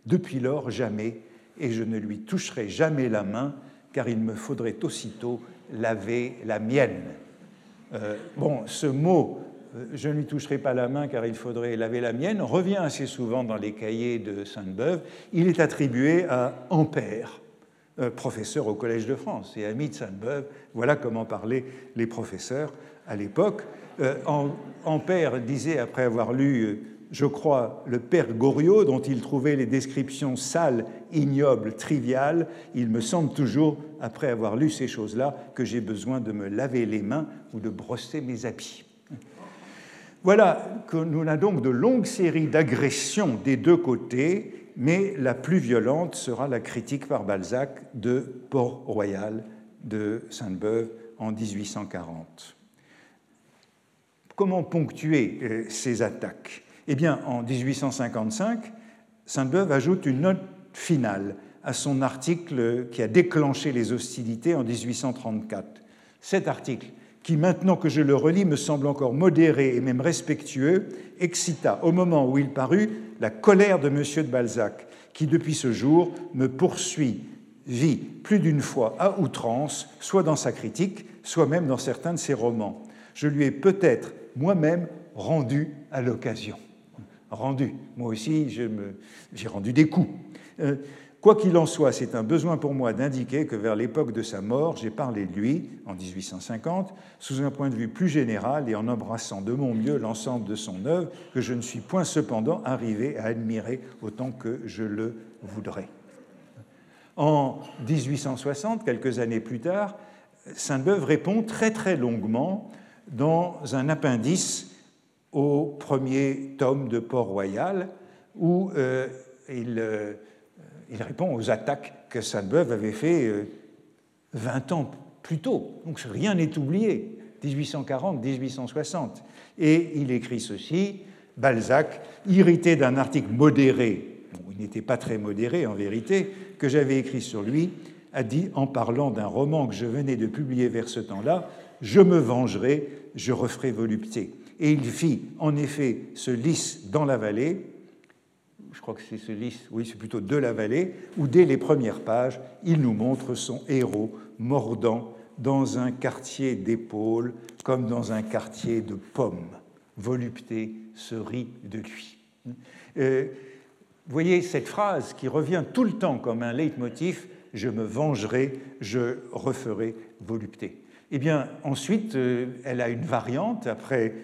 depuis lors jamais, et je ne lui toucherai jamais la main, car il me faudrait aussitôt laver la mienne. Euh, bon, ce mot euh, je ne lui toucherai pas la main car il faudrait laver la mienne, revient assez souvent dans les cahiers de Sainte-Beuve. Il est attribué à Ampère, euh, professeur au Collège de France et ami de Sainte-Beuve. Voilà comment parlaient les professeurs à l'époque. Ampère disait, après avoir lu, je crois, le Père Goriot, dont il trouvait les descriptions sales, ignobles, triviales, il me semble toujours, après avoir lu ces choses-là, que j'ai besoin de me laver les mains ou de brosser mes habits. Voilà que nous avons donc de longues séries d'agressions des deux côtés, mais la plus violente sera la critique par Balzac de Port-Royal de Sainte-Beuve en 1840. Comment ponctuer euh, ces attaques? Eh bien, en 1855, Sainte-Beuve ajoute une note finale à son article qui a déclenché les hostilités en 1834. Cet article qui, maintenant que je le relis, me semble encore modéré et même respectueux, excita, au moment où il parut, la colère de M. de Balzac, qui, depuis ce jour, me poursuit, vit plus d'une fois à outrance, soit dans sa critique, soit même dans certains de ses romans. Je lui ai peut-être moi-même rendu à l'occasion. Rendu. Moi aussi, j'ai rendu des coups. Euh, Quoi qu'il en soit, c'est un besoin pour moi d'indiquer que vers l'époque de sa mort, j'ai parlé de lui, en 1850, sous un point de vue plus général et en embrassant de mon mieux l'ensemble de son œuvre, que je ne suis point cependant arrivé à admirer autant que je le voudrais. En 1860, quelques années plus tard, Sainte-Beuve répond très très longuement dans un appendice au premier tome de Port-Royal, où euh, il euh, il répond aux attaques que Sainte-Beuve avait fait 20 euh, ans plus tôt. Donc rien n'est oublié, 1840-1860. Et il écrit ceci, Balzac, irrité d'un article modéré, il n'était pas très modéré en vérité, que j'avais écrit sur lui, a dit en parlant d'un roman que je venais de publier vers ce temps-là, Je me vengerai, je referai volupté. Et il fit en effet ce lys dans la vallée, je crois que c'est ce lys, oui, c'est plutôt de la vallée, où dès les premières pages, il nous montre son héros mordant dans un quartier d'épaule comme dans un quartier de pommes. Volupté se rit de lui. Euh, vous voyez cette phrase qui revient tout le temps comme un leitmotiv je me vengerai, je referai volupté. Eh bien, ensuite, euh, elle a une variante. Après,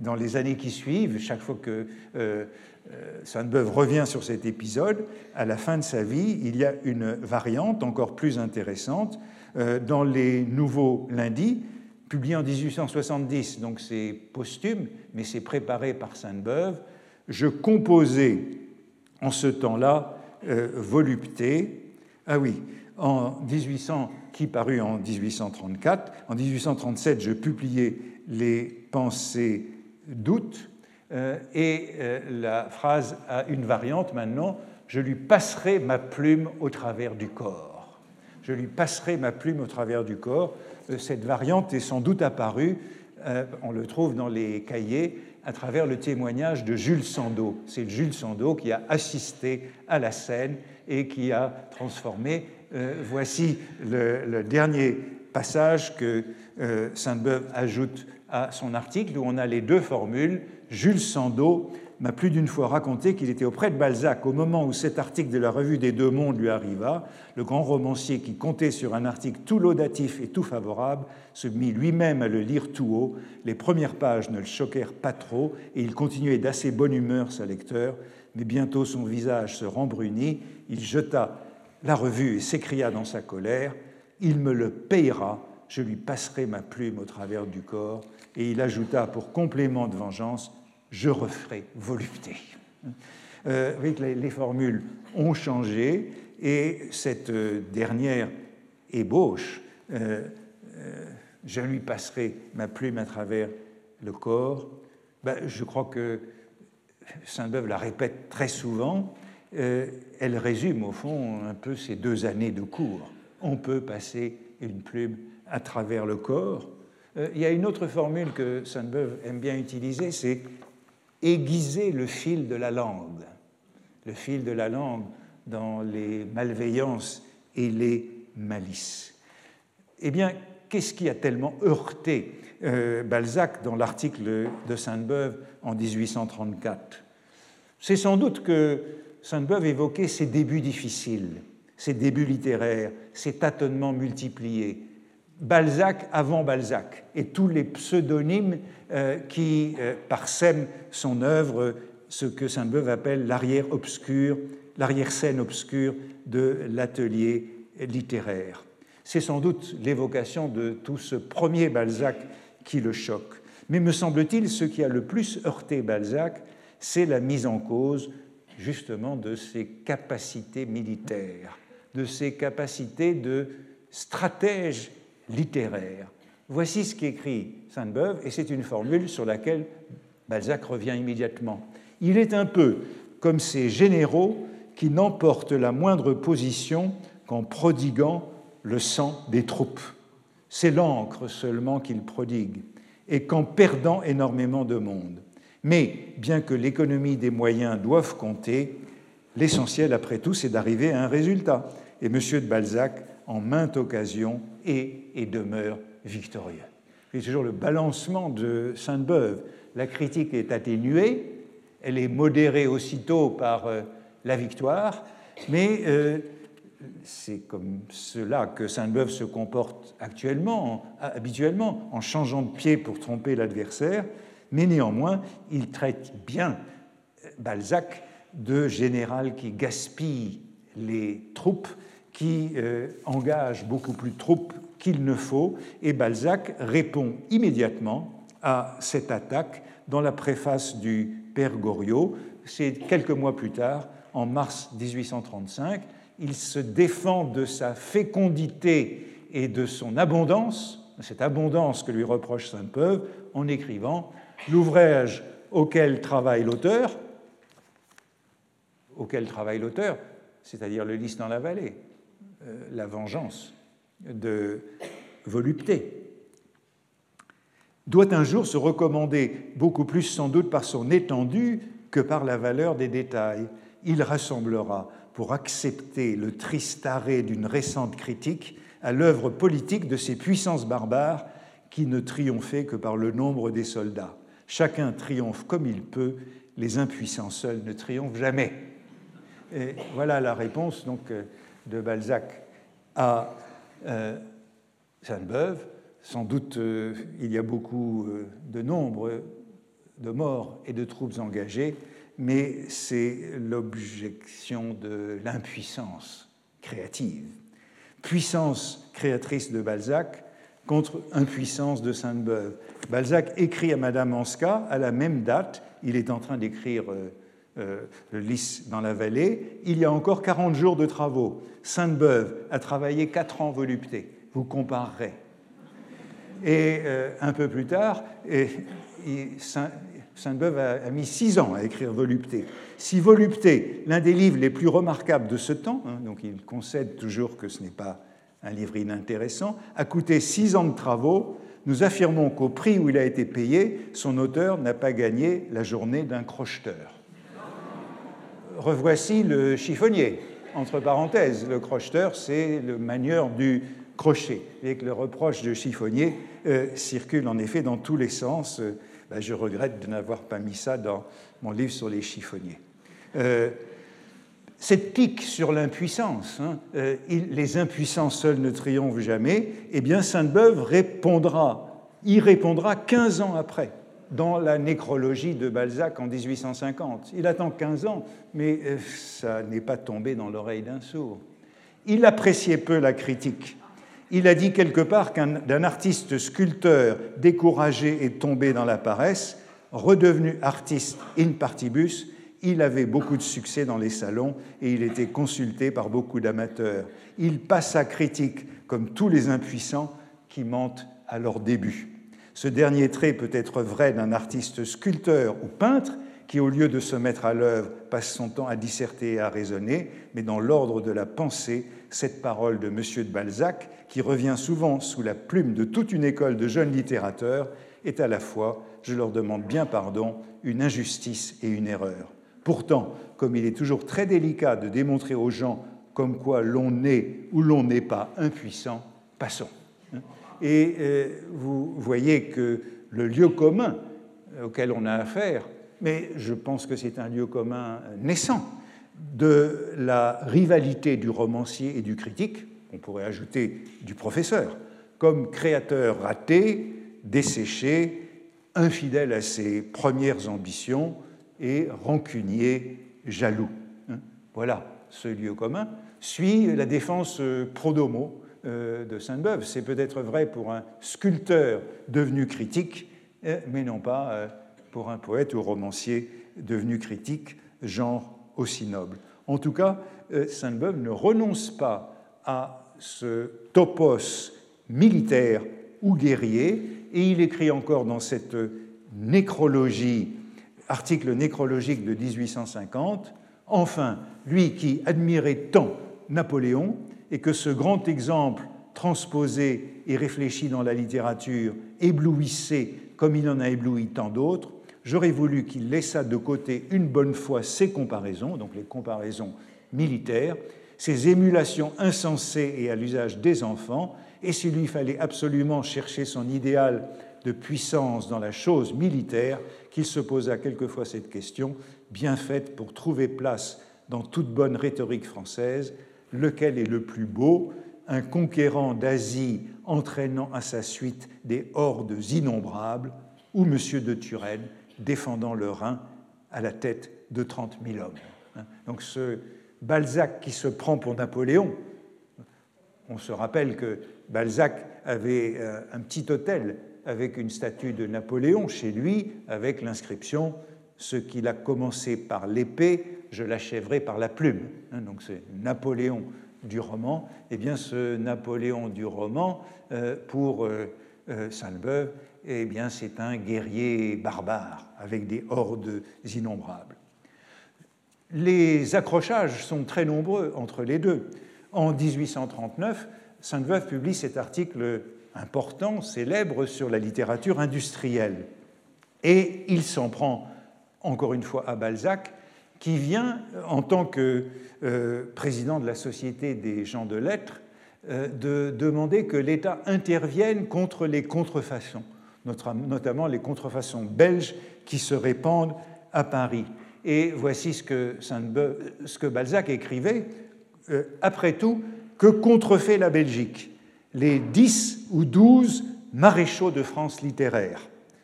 dans les années qui suivent, chaque fois que euh, euh, Sainte-Beuve revient sur cet épisode, à la fin de sa vie, il y a une variante encore plus intéressante dans les Nouveaux Lundis, publié en 1870, donc c'est posthume, mais c'est préparé par Sainte-Beuve. Je composais en ce temps-là Volupté. Ah oui, en 1800, qui parut en 1834. En 1837, je publiais Les Pensées d'août euh, et euh, la phrase a une variante maintenant, je lui passerai ma plume au travers du corps. Je lui passerai ma plume au travers du corps. Euh, cette variante est sans doute apparue, on le trouve dans les cahiers, à travers le témoignage de Jules Sandeau. C'est Jules Sandeau qui a assisté à la scène et qui a transformé. Voici le, dernier passage que Sainte-Beuve ajoute à son article où on a les deux formules. Jules Sandeau m'a plus d'une fois raconté qu'il était auprès de Balzac au moment où cet article de la Revue des Deux Mondes lui arriva. Le grand romancier qui comptait sur un article tout laudatif et tout favorable se mit lui-même à le lire tout haut. Les premières pages ne le choquèrent pas trop et il continuait d'assez bonne humeur sa lecteur, mais bientôt son visage se rembrunit. Il jeta la revue s'écria dans sa colère Il me le payera, je lui passerai ma plume au travers du corps. Et il ajouta pour complément de vengeance je referai volupté. Euh, les, les, formules ont changé et cette euh, dernière ébauche, euh, je lui passerai ma plume à travers le corps, ben, je crois que Sainte-Beuve la répète très souvent, elle résume au fond un peu ces deux années de cours. On peut passer une plume à travers le corps. il y a une autre formule que Sainte-Beuve aime bien utiliser, c'est aiguiser le fil de la langue, le fil de la langue dans les malveillances et les malices. Eh bien, qu'est-ce qui a tellement heurté euh, Balzac dans l'article de Sainte-Beuve en 1834 C'est sans doute que Sainte-Beuve évoquait ses débuts difficiles, ses débuts littéraires, ses tâtonnements multipliés, Balzac avant Balzac et tous les pseudonymes euh, qui euh, parsèment son œuvre, ce que Sainte-Beuve appelle l'arrière obscur, l'arrière-scène obscure de l'atelier littéraire. C'est sans doute l'évocation de tout ce premier Balzac qui le choque. Mais me semble-t-il, ce qui a le plus heurté Balzac, c'est la mise en cause justement de ses capacités militaires, de ses capacités de stratège littéraire. Voici ce qu'écrit Sainte-Beuve, et c'est une formule sur laquelle Balzac revient immédiatement. Il est un peu comme ces généraux qui n'emportent la moindre position qu'en prodiguant le sang des troupes. C'est l'encre seulement qu'ils prodiguent, et qu'en perdant énormément de monde. Mais bien que l'économie des moyens doive compter, l'essentiel après tout, c'est d'arriver à un résultat. Et M. de Balzac en mainte occasion et, et demeure victorieux. C'est toujours le balancement de Sainte-Beuve. La critique est atténuée, elle est modérée aussitôt par euh, la victoire, mais euh, c'est comme cela que Sainte-Beuve se comporte actuellement, habituellement, en changeant de pied pour tromper l'adversaire, mais néanmoins, il traite bien Balzac de général qui gaspille les troupes qui euh, engage beaucoup plus de troupes qu'il ne faut, et Balzac répond immédiatement à cette attaque dans la préface du Père Goriot. C'est quelques mois plus tard, en mars 1835. Il se défend de sa fécondité et de son abondance, cette abondance que lui reproche Sainte-Peuve, en écrivant L'ouvrage auquel travaille l'auteur, auquel travaille l'auteur, c'est-à-dire le lys dans la vallée, euh, la vengeance de volupté, doit un jour se recommander beaucoup plus sans doute par son étendue que par la valeur des détails. Il rassemblera, pour accepter le triste arrêt d'une récente critique, à l'œuvre politique de ces puissances barbares qui ne triomphaient que par le nombre des soldats. Chacun triomphe comme il peut, les impuissants seuls ne triomphent jamais. Et voilà la réponse donc euh, de Balzac à euh, Sainte-Beuve. Sans doute, euh, il y a beaucoup de nombre de morts et de troupes engagées, mais c'est l'objection de l'impuissance créative. Puissance créatrice de Balzac contre impuissance de Sainte-Beuve. Balzac écrit à Madame Anska à la même date, il est en train d'écrire euh, le lys dans la vallée, il y a encore 40 jours de travaux. Sainte-Beuve a travaillé 4 ans volupté. Vous comparerez. Et euh, un peu plus tard, Sainte-Beuve a, mis 6 ans à écrire Volupté. Si Volupté, l'un des livres les plus remarquables de ce temps, hein, donc il concède toujours que ce n'est pas un livre inintéressant, a coûté 6 ans de travaux, nous affirmons qu'au prix où il a été payé, son auteur n'a pas gagné la journée d'un crocheteur revoici le chiffonnier. Entre parenthèses, le crocheteur, c'est le manieur du crochet. Et que le reproche de chiffonnier circule en effet dans tous les sens. Ben, je regrette de n'avoir pas mis ça dans mon livre sur les chiffonniers. Cette pique sur l'impuissance, hein, les impuissants seuls ne triomphent jamais, eh bien Sainte-Beuve répondra, y répondra 15 ans après dans la nécrologie de Balzac en 1850. Il attend 15 ans, mais euh, ça n'est pas tombé dans l'oreille d'un sourd. Il appréciait peu la critique. Il a dit quelque part qu'un artiste sculpteur découragé et tombé dans la paresse, redevenu artiste in partibus, il avait beaucoup de succès dans les salons et il était consulté par beaucoup d'amateurs. Il passa critique comme tous les impuissants qui mentent à leur début. Ce dernier trait peut être vrai d'un artiste sculpteur ou peintre qui, au lieu de se mettre à l'œuvre, passe son temps à disserter et à raisonner, mais dans l'ordre de la pensée, cette parole de M. de Balzac, qui revient souvent sous la plume de toute une école de jeunes littérateurs, est à la fois, je leur demande bien pardon, une injustice et une erreur. Pourtant, comme il est toujours très délicat de démontrer aux gens comme quoi l'on est ou l'on n'est pas impuissant, passons. Et euh, vous voyez que le lieu commun auquel on a affaire, mais je pense que c'est un lieu commun naissant de la rivalité du romancier et du critique, on pourrait ajouter du professeur, comme créateur raté, desséché, infidèle à ses premières ambitions et rancunier, jaloux. Hein. Voilà ce lieu commun. Suit la défense prodomo euh, de Sainte-Beuve. C'est peut-être vrai pour un sculpteur devenu critique, euh, mais non pas euh, pour un poète ou romancier devenu critique, genre aussi noble. En tout cas, Sainte-Beuve ne renonce pas à ce topos militaire ou guerrier, et il écrit encore dans cette nécrologie, article nécrologique de 1850, Enfin, lui qui admirait tant Napoléon, et que ce grand exemple transposé et réfléchi dans la littérature éblouissait comme il en a ébloui tant d'autres, j'aurais voulu qu'il laissât de côté une bonne fois ces comparaisons, donc les comparaisons militaires, ces émulations insensées et à l'usage des enfants, et s'il lui fallait absolument chercher son idéal de puissance dans la chose militaire, qu'il se posa quelquefois cette question, bien faite pour trouver place dans toute bonne rhétorique française, lequel est le plus beau, un conquérant d'Asie entraînant à sa suite des hordes innombrables, ou M. de Turenne défendant le Rhin à la tête de 30 000 hommes. Hein. Donc ce Balzac qui se prend pour Napoléon, on se rappelle que Balzac avait euh, un petit hôtel avec une statue de Napoléon chez lui, avec l'inscription Ce qu'il a commencé par l'épée, je l'achèverai par la plume. Hein, donc c'est Napoléon du roman. Eh bien, ce Napoléon du roman, euh, pour euh, euh, Sainte-Beuve, eh bien, c'est un guerrier barbare avec des hordes innombrables. Les accrochages sont très nombreux entre les deux. En 1839, Sainte-Beuve publie cet article important, célèbre, sur la littérature industrielle. Et il s'en prend encore une fois à Balzac, qui vient, en tant que euh, président de la Société des gens de lettres, euh, de demander que l'État intervienne contre les contrefaçons, notamment les contrefaçons belges qui se répandent à Paris. Et voici ce que, Balzac écrivait. Euh, après tout, que contrefait la Belgique? Les dix ou douze maréchaux de France littéraire,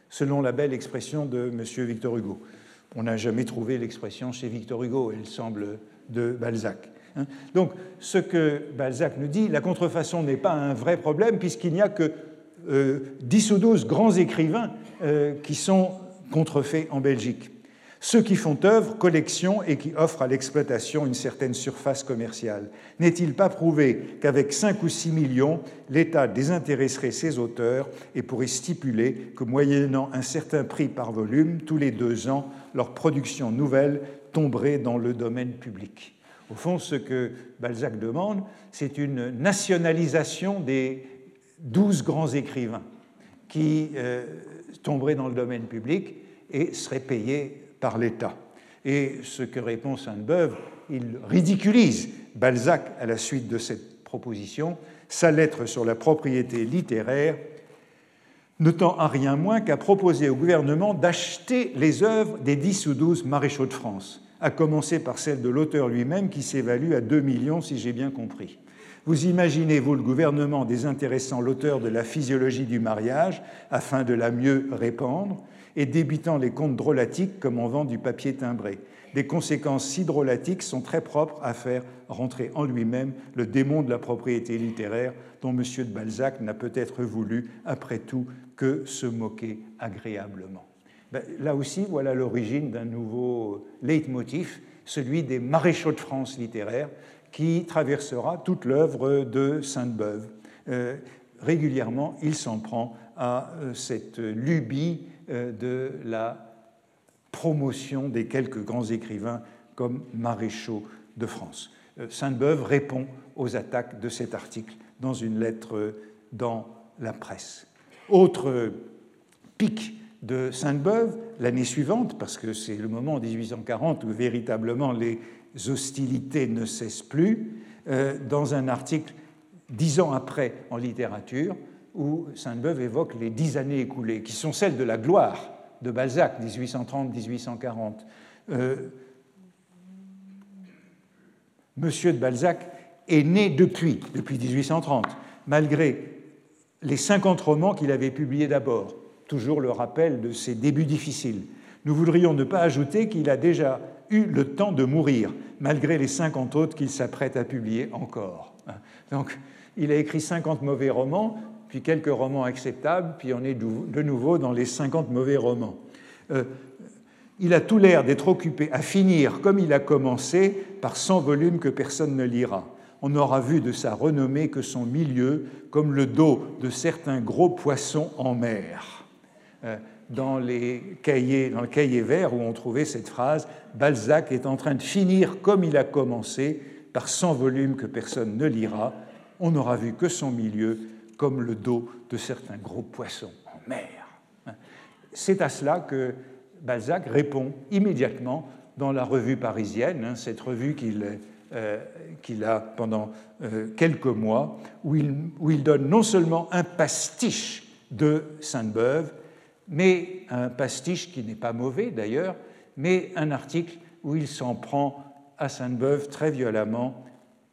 selon la belle expression de M. Victor Hugo. On n'a jamais trouvé l'expression chez Victor Hugo, elle semble de Balzac. Hein. Donc, ce que Balzac nous dit, la contrefaçon n'est pas un vrai problème puisqu'il n'y a que 10 euh, ou 12 grands écrivains euh, qui sont contrefaits en Belgique. Ceux qui font œuvre, collection et qui offrent à l'exploitation une certaine surface commerciale. N'est-il pas prouvé qu'avec 5 ou 6 millions, l'État désintéresserait ses auteurs et pourrait stipuler que moyennant un certain prix par volume, tous les deux ans, leur production nouvelle tomberait dans le domaine public? Au fond, ce que Balzac demande, c'est une nationalisation des douze grands écrivains qui euh, tomberaient dans le domaine public et seraient payés par l'État. Et ce que répond Sainte-Beuve, il ridiculise Balzac à la suite de cette proposition. sa lettre sur la propriété littéraire, ne tend à rien moins qu'à proposer au gouvernement d'acheter les œuvres des 10 ou 12 maréchaux de France, à commencer par celle de l'auteur lui-même qui s'évalue à 2 millions si j'ai bien compris. Vous imaginez, vous, le gouvernement désintéressant l'auteur de la physiologie du mariage afin de la mieux répandre et débitant les comptes drôlatiques comme on vend du papier timbré. Les conséquences si drôlatiques sont très propres à faire rentrer en lui-même le démon de la propriété littéraire dont M. de Balzac n'a peut-être voulu, après tout, que se moquer agréablement. Ben, là aussi, voilà l'origine d'un nouveau leitmotiv, celui des maréchaux de France littéraires, qui traversera toute l'œuvre de Sainte-Beuve. Euh, régulièrement, il s'en prend à euh, cette lubie de la promotion des quelques grands écrivains comme maréchaux de France. Sainte-Beuve répond aux attaques de cet article dans une lettre dans la presse. Autre pic de Sainte-Beuve, l'année suivante, parce que c'est le moment en 1840 où véritablement les hostilités ne cessent plus, euh, dans un article dix ans après en littérature, où Sainte-Beuve évoque les dix années écoulées, qui sont celles de la gloire de Balzac, 1830-1840. Euh, Monsieur de Balzac est né depuis, depuis 1830, malgré les 50 romans qu'il avait publiés d'abord, toujours le rappel de ses débuts difficiles. Nous voudrions ne pas ajouter qu'il a déjà eu le temps de mourir, malgré les 50 autres qu'il s'apprête à publier encore. Donc, il a écrit 50 mauvais romans, puis quelques romans acceptables, puis on est de nouveau dans les 50 mauvais romans. Euh, il a tout l'air d'être occupé à finir, comme il a commencé, par 100 volumes que personne ne lira. On n'aura vu de sa renommée que son milieu, comme le dos de certains gros poissons en mer. Euh, dans, les cahiers, dans le cahier vert où on trouvait cette phrase Balzac est en train de finir comme il a commencé, par 100 volumes que personne ne lira. On n'aura vu que son milieu, comme le dos de certains gros poissons en mer. C'est à cela que Balzac répond immédiatement dans la revue parisienne, hein, cette revue euh, qu'il a pendant euh, quelques mois, où il, où il, donne non seulement un pastiche de Sainte-Beuve, mais un pastiche qui n'est pas mauvais d'ailleurs, mais un article où il s'en prend à Sainte-Beuve très violemment,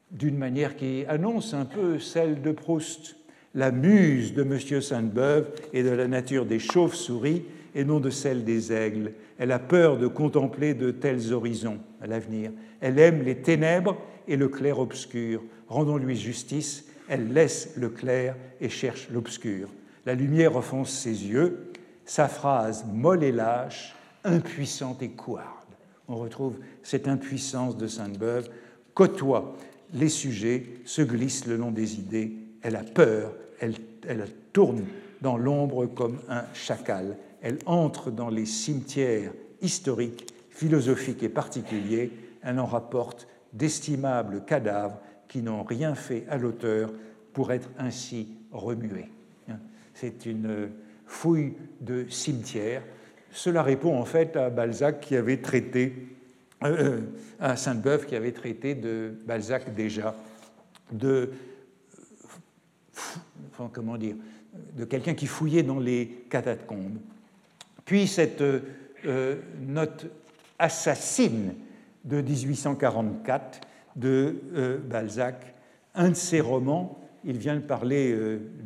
d'une manière qui annonce un peu celle de Proust. La muse de M. Sainte-Beuve est de la nature des chauves-souris et non de celle des aigles. Elle a peur de contempler de tels horizons à l'avenir. Elle aime les ténèbres et le clair-obscur. Rendons-lui justice. Elle laisse le clair et cherche l'obscur. La lumière offense ses yeux, sa phrase molle et lâche, impuissante et couarde. On retrouve cette impuissance de Sainte-Beuve, côtoie les sujets, se glisse le long des idées, elle a peur, elle, elle tourne dans l'ombre comme un chacal, elle entre dans les cimetières historiques, philosophiques et particuliers, elle en rapporte d'estimables cadavres qui n'ont rien fait à l'auteur pour être ainsi remués. C'est une fouille de cimetière. Cela répond en fait à Balzac qui avait traité, euh, à Sainte-Beuve qui avait traité de Balzac déjà, de, comment dire, de quelqu'un qui fouillait dans les catacombes. Puis cette euh, note assassine de 1844 de euh, Balzac, un de ses romans, il vient de parler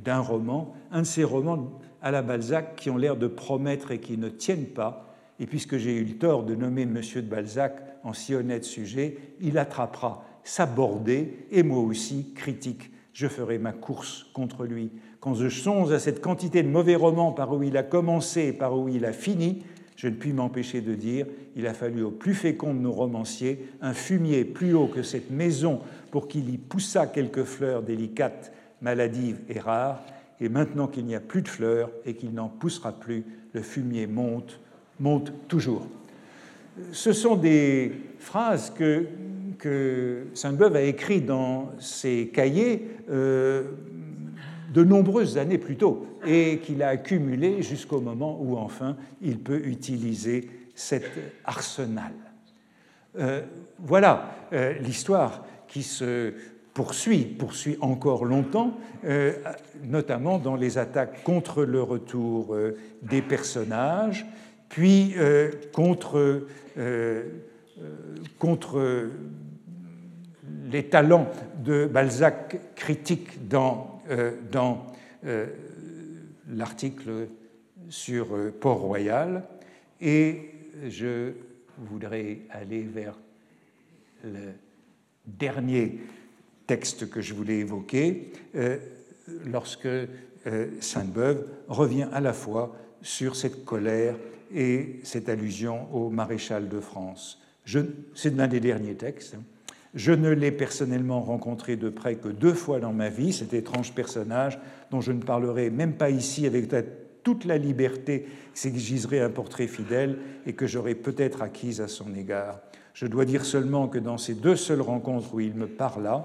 d'un roman, un de ses romans à la Balzac qui ont l'air de promettre et qui ne tiennent pas. Et puisque j'ai eu le tort de nommer M. de Balzac en si honnête sujet, il attrapera sa bordée, et moi aussi, critique. Je ferai ma course contre lui. Quand je songe à cette quantité de mauvais romans par où il a commencé et par où il a fini, je ne puis m'empêcher de dire il a fallu au plus fécond de nos romanciers un fumier plus haut que cette maison pour qu'il y poussât quelques fleurs délicates, maladives et rares, et maintenant qu'il n'y a plus de fleurs et qu'il n'en poussera plus, le fumier monte, monte toujours. Ce sont des phrases que, que Sainte-Beuve a écrites dans ses cahiers euh, de nombreuses années plus tôt et qu'il a accumulées jusqu'au moment où enfin il peut utiliser cet arsenal. Euh, voilà euh, l'histoire qui se poursuit, poursuit encore longtemps, notamment dans les attaques contre le retour des personnages, puis contre les talents de Balzac critiques dans, dans l'article sur Port-Royal, et je voudrais aller vers le dernier texte que je voulais évoquer, euh, lorsque euh, Sainte-Beuve revient à la fois sur cette colère et cette allusion au maréchal de France. C'est l'un des derniers textes. Je ne l'ai personnellement rencontré de près que deux fois dans ma vie, cet étrange personnage dont je ne parlerai même pas ici avec toute la liberté s'exigerait un portrait fidèle et que j'aurais peut-être acquise à son égard. Je dois dire seulement que dans ces deux seules rencontres où il me parla,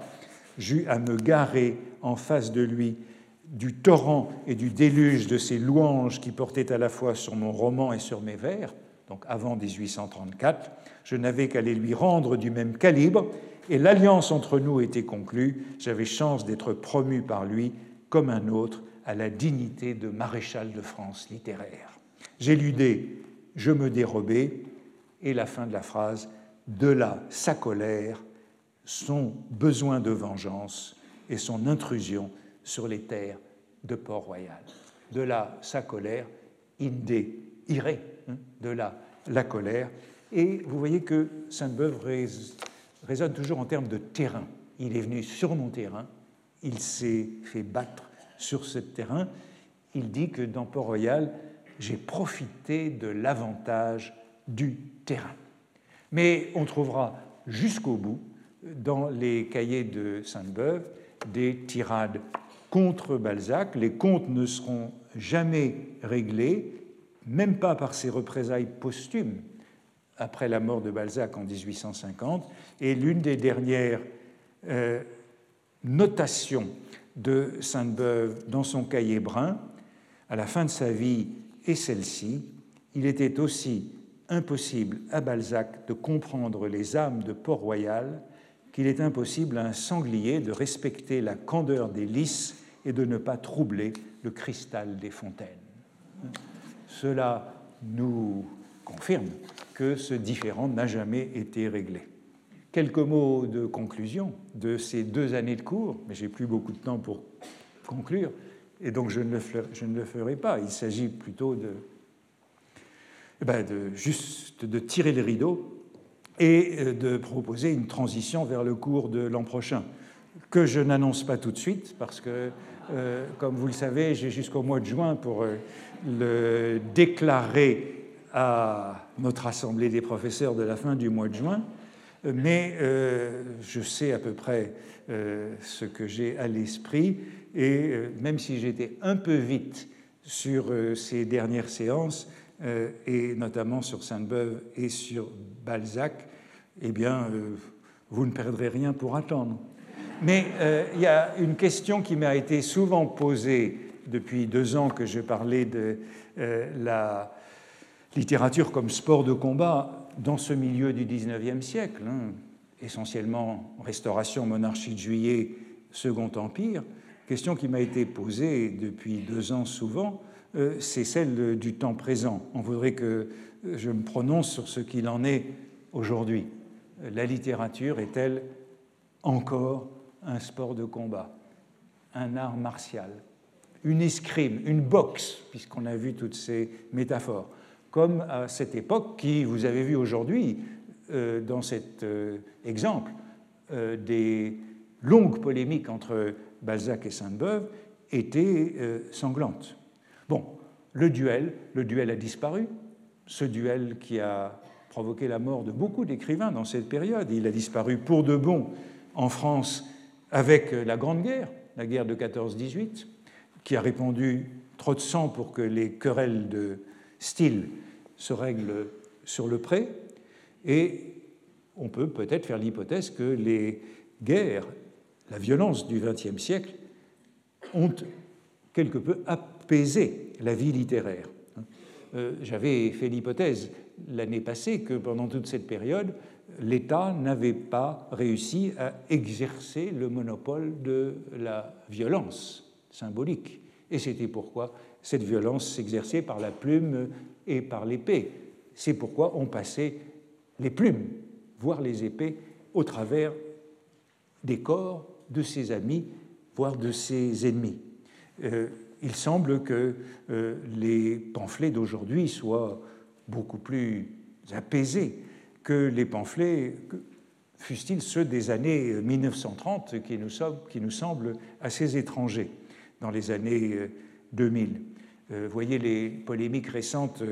j'eus à me garer en face de lui du torrent et du déluge de ces louanges qui portaient à la fois sur mon roman et sur mes vers, donc avant 1834, je n'avais qu'à les lui rendre du même calibre, et l'alliance entre nous était conclue, j'avais chance d'être promu par lui comme un autre à la dignité de maréchal de France littéraire. J'éludais, je me dérobais, et la fin de la phrase, de là sa colère, son besoin de vengeance et son intrusion sur les terres de Port-Royal. De là sa colère, idée, iré, de là la colère. Et vous voyez que Sainte-Beuve résonne toujours en termes de terrain. Il est venu sur mon terrain, il s'est fait battre sur ce terrain. Il dit que dans Port-Royal, j'ai profité de l'avantage du terrain. Mais on trouvera jusqu'au bout, dans les cahiers de Sainte-Beuve, des tirades contre Balzac. Les comptes ne seront jamais réglés, même pas par ses représailles posthumes après la mort de Balzac en 1850. Et l'une des dernières euh, notations de Sainte-Beuve dans son cahier brun, à la fin de sa vie et celle-ci, il était aussi impossible à Balzac de comprendre les âmes de Port-Royal qu'il est impossible à un sanglier de respecter la candeur des lys et de ne pas troubler le cristal des fontaines. Cela nous confirme que ce différend n'a jamais été réglé. Quelques mots de conclusion de ces deux années de cours, mais j'ai plus beaucoup de temps pour conclure, et donc je ne le ferai, pas. Il s'agit plutôt de, eh ben de, juste de tirer les rideaux et euh, de proposer une transition vers le cours de l'an prochain, que je n'annonce pas tout de suite, parce que, euh, comme vous le savez, j'ai jusqu'au mois de juin pour euh, le déclarer à notre Assemblée des professeurs de la fin du mois de juin, mais je sais à peu près ce que j'ai à l'esprit, et même si j'étais un peu vite sur ces dernières séances, et notamment sur Sainte-Beuve et sur Balzac, eh bien, euh, vous ne perdrez rien pour attendre. Mais euh, il y a une question qui m'a été souvent posée depuis deux ans que je parlais de euh, la littérature comme sport de combat dans ce milieu du XIXe siècle, hein, essentiellement restauration, monarchie de juillet, Second Empire. Question qui m'a été posée depuis deux ans souvent, c'est celle du temps présent. On voudrait que je me prononce sur ce qu'il en est aujourd'hui la littérature est-elle encore un sport de combat, un art martial, une escrime, une boxe, puisqu'on a vu toutes ces métaphores, comme à cette époque qui, vous avez vu aujourd'hui euh, dans cet euh, exemple, euh, des longues polémiques entre Balzac et Sainte-Beuve étaient sanglantes. Bon, le duel, le duel a disparu, ce duel qui a provoqué la mort de beaucoup d'écrivains dans cette période. Il a disparu pour de bon en France avec la Grande Guerre, la guerre de 14-18, qui a répandu trop de sang pour que les querelles de style se règlent sur le pré. Et on peut peut-être faire l'hypothèse que les guerres, la violence du XXe siècle, ont quelque peu apaisé la vie littéraire. euh, j'avais fait l'hypothèse l'année passée que pendant toute cette période, l'État n'avait pas réussi à exercer le monopole de la violence symbolique. Et c'était pourquoi cette violence s'exerçait par la plume et par l'épée. C'est pourquoi on passait les plumes, voire les épées, au travers des corps de ses amis, voire de ses ennemis. Euh, il semble que euh, les pamphlets d'aujourd'hui soient beaucoup plus apaisés que les pamphlets, fussent-ils ceux des années 1930, qui nous, qui nous semblent assez étrangers dans les années 2000. Euh, voyez les polémiques récentes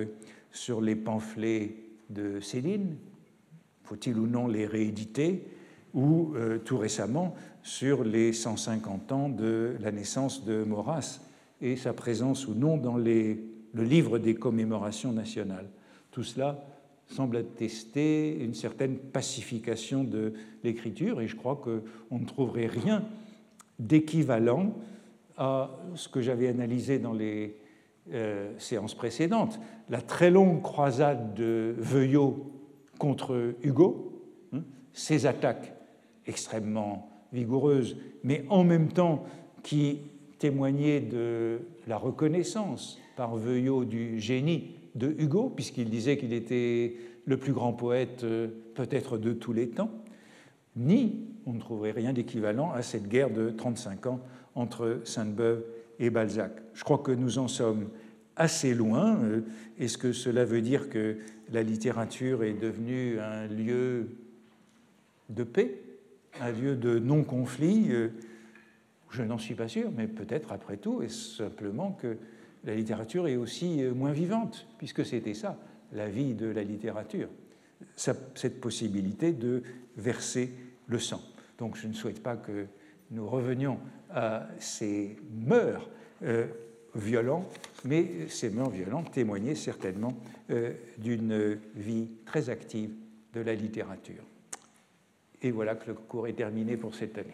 sur les pamphlets de Céline, faut-il ou non les rééditer, ou euh, tout récemment sur les 150 ans de la naissance de Maurras et sa présence ou non dans le livre des commémorations nationales. Tout cela semble attester une certaine pacification de l'écriture et je crois qu'on ne trouverait rien d'équivalent à ce que j'avais analysé dans les euh, séances précédentes, la très longue croisade de Veuillot contre Hugo, hein, ses attaques extrêmement vigoureuses, mais en même temps qui témoignaient de la reconnaissance par Veuillot du génie de Hugo, puisqu'il disait qu'il était le plus grand poète euh, peut-être de tous les temps, ni on ne trouverait rien d'équivalent à cette guerre de 35 ans entre Sainte-Beuve et Balzac. Je crois que nous en sommes assez loin. Euh, est-ce que cela veut dire que la littérature est devenue un lieu de paix, un lieu de non-conflit euh, Je n'en suis pas sûr, mais peut-être après tout, est simplement que la littérature est aussi euh, moins vivante, puisque c'était ça, la vie de la littérature, cette possibilité de verser le sang. Donc je ne souhaite pas que nous revenions à ces mœurs euh, violents, mais ces mœurs violentes témoignaient certainement euh, d'une vie très active de la littérature. Et voilà que le cours est terminé pour cette année.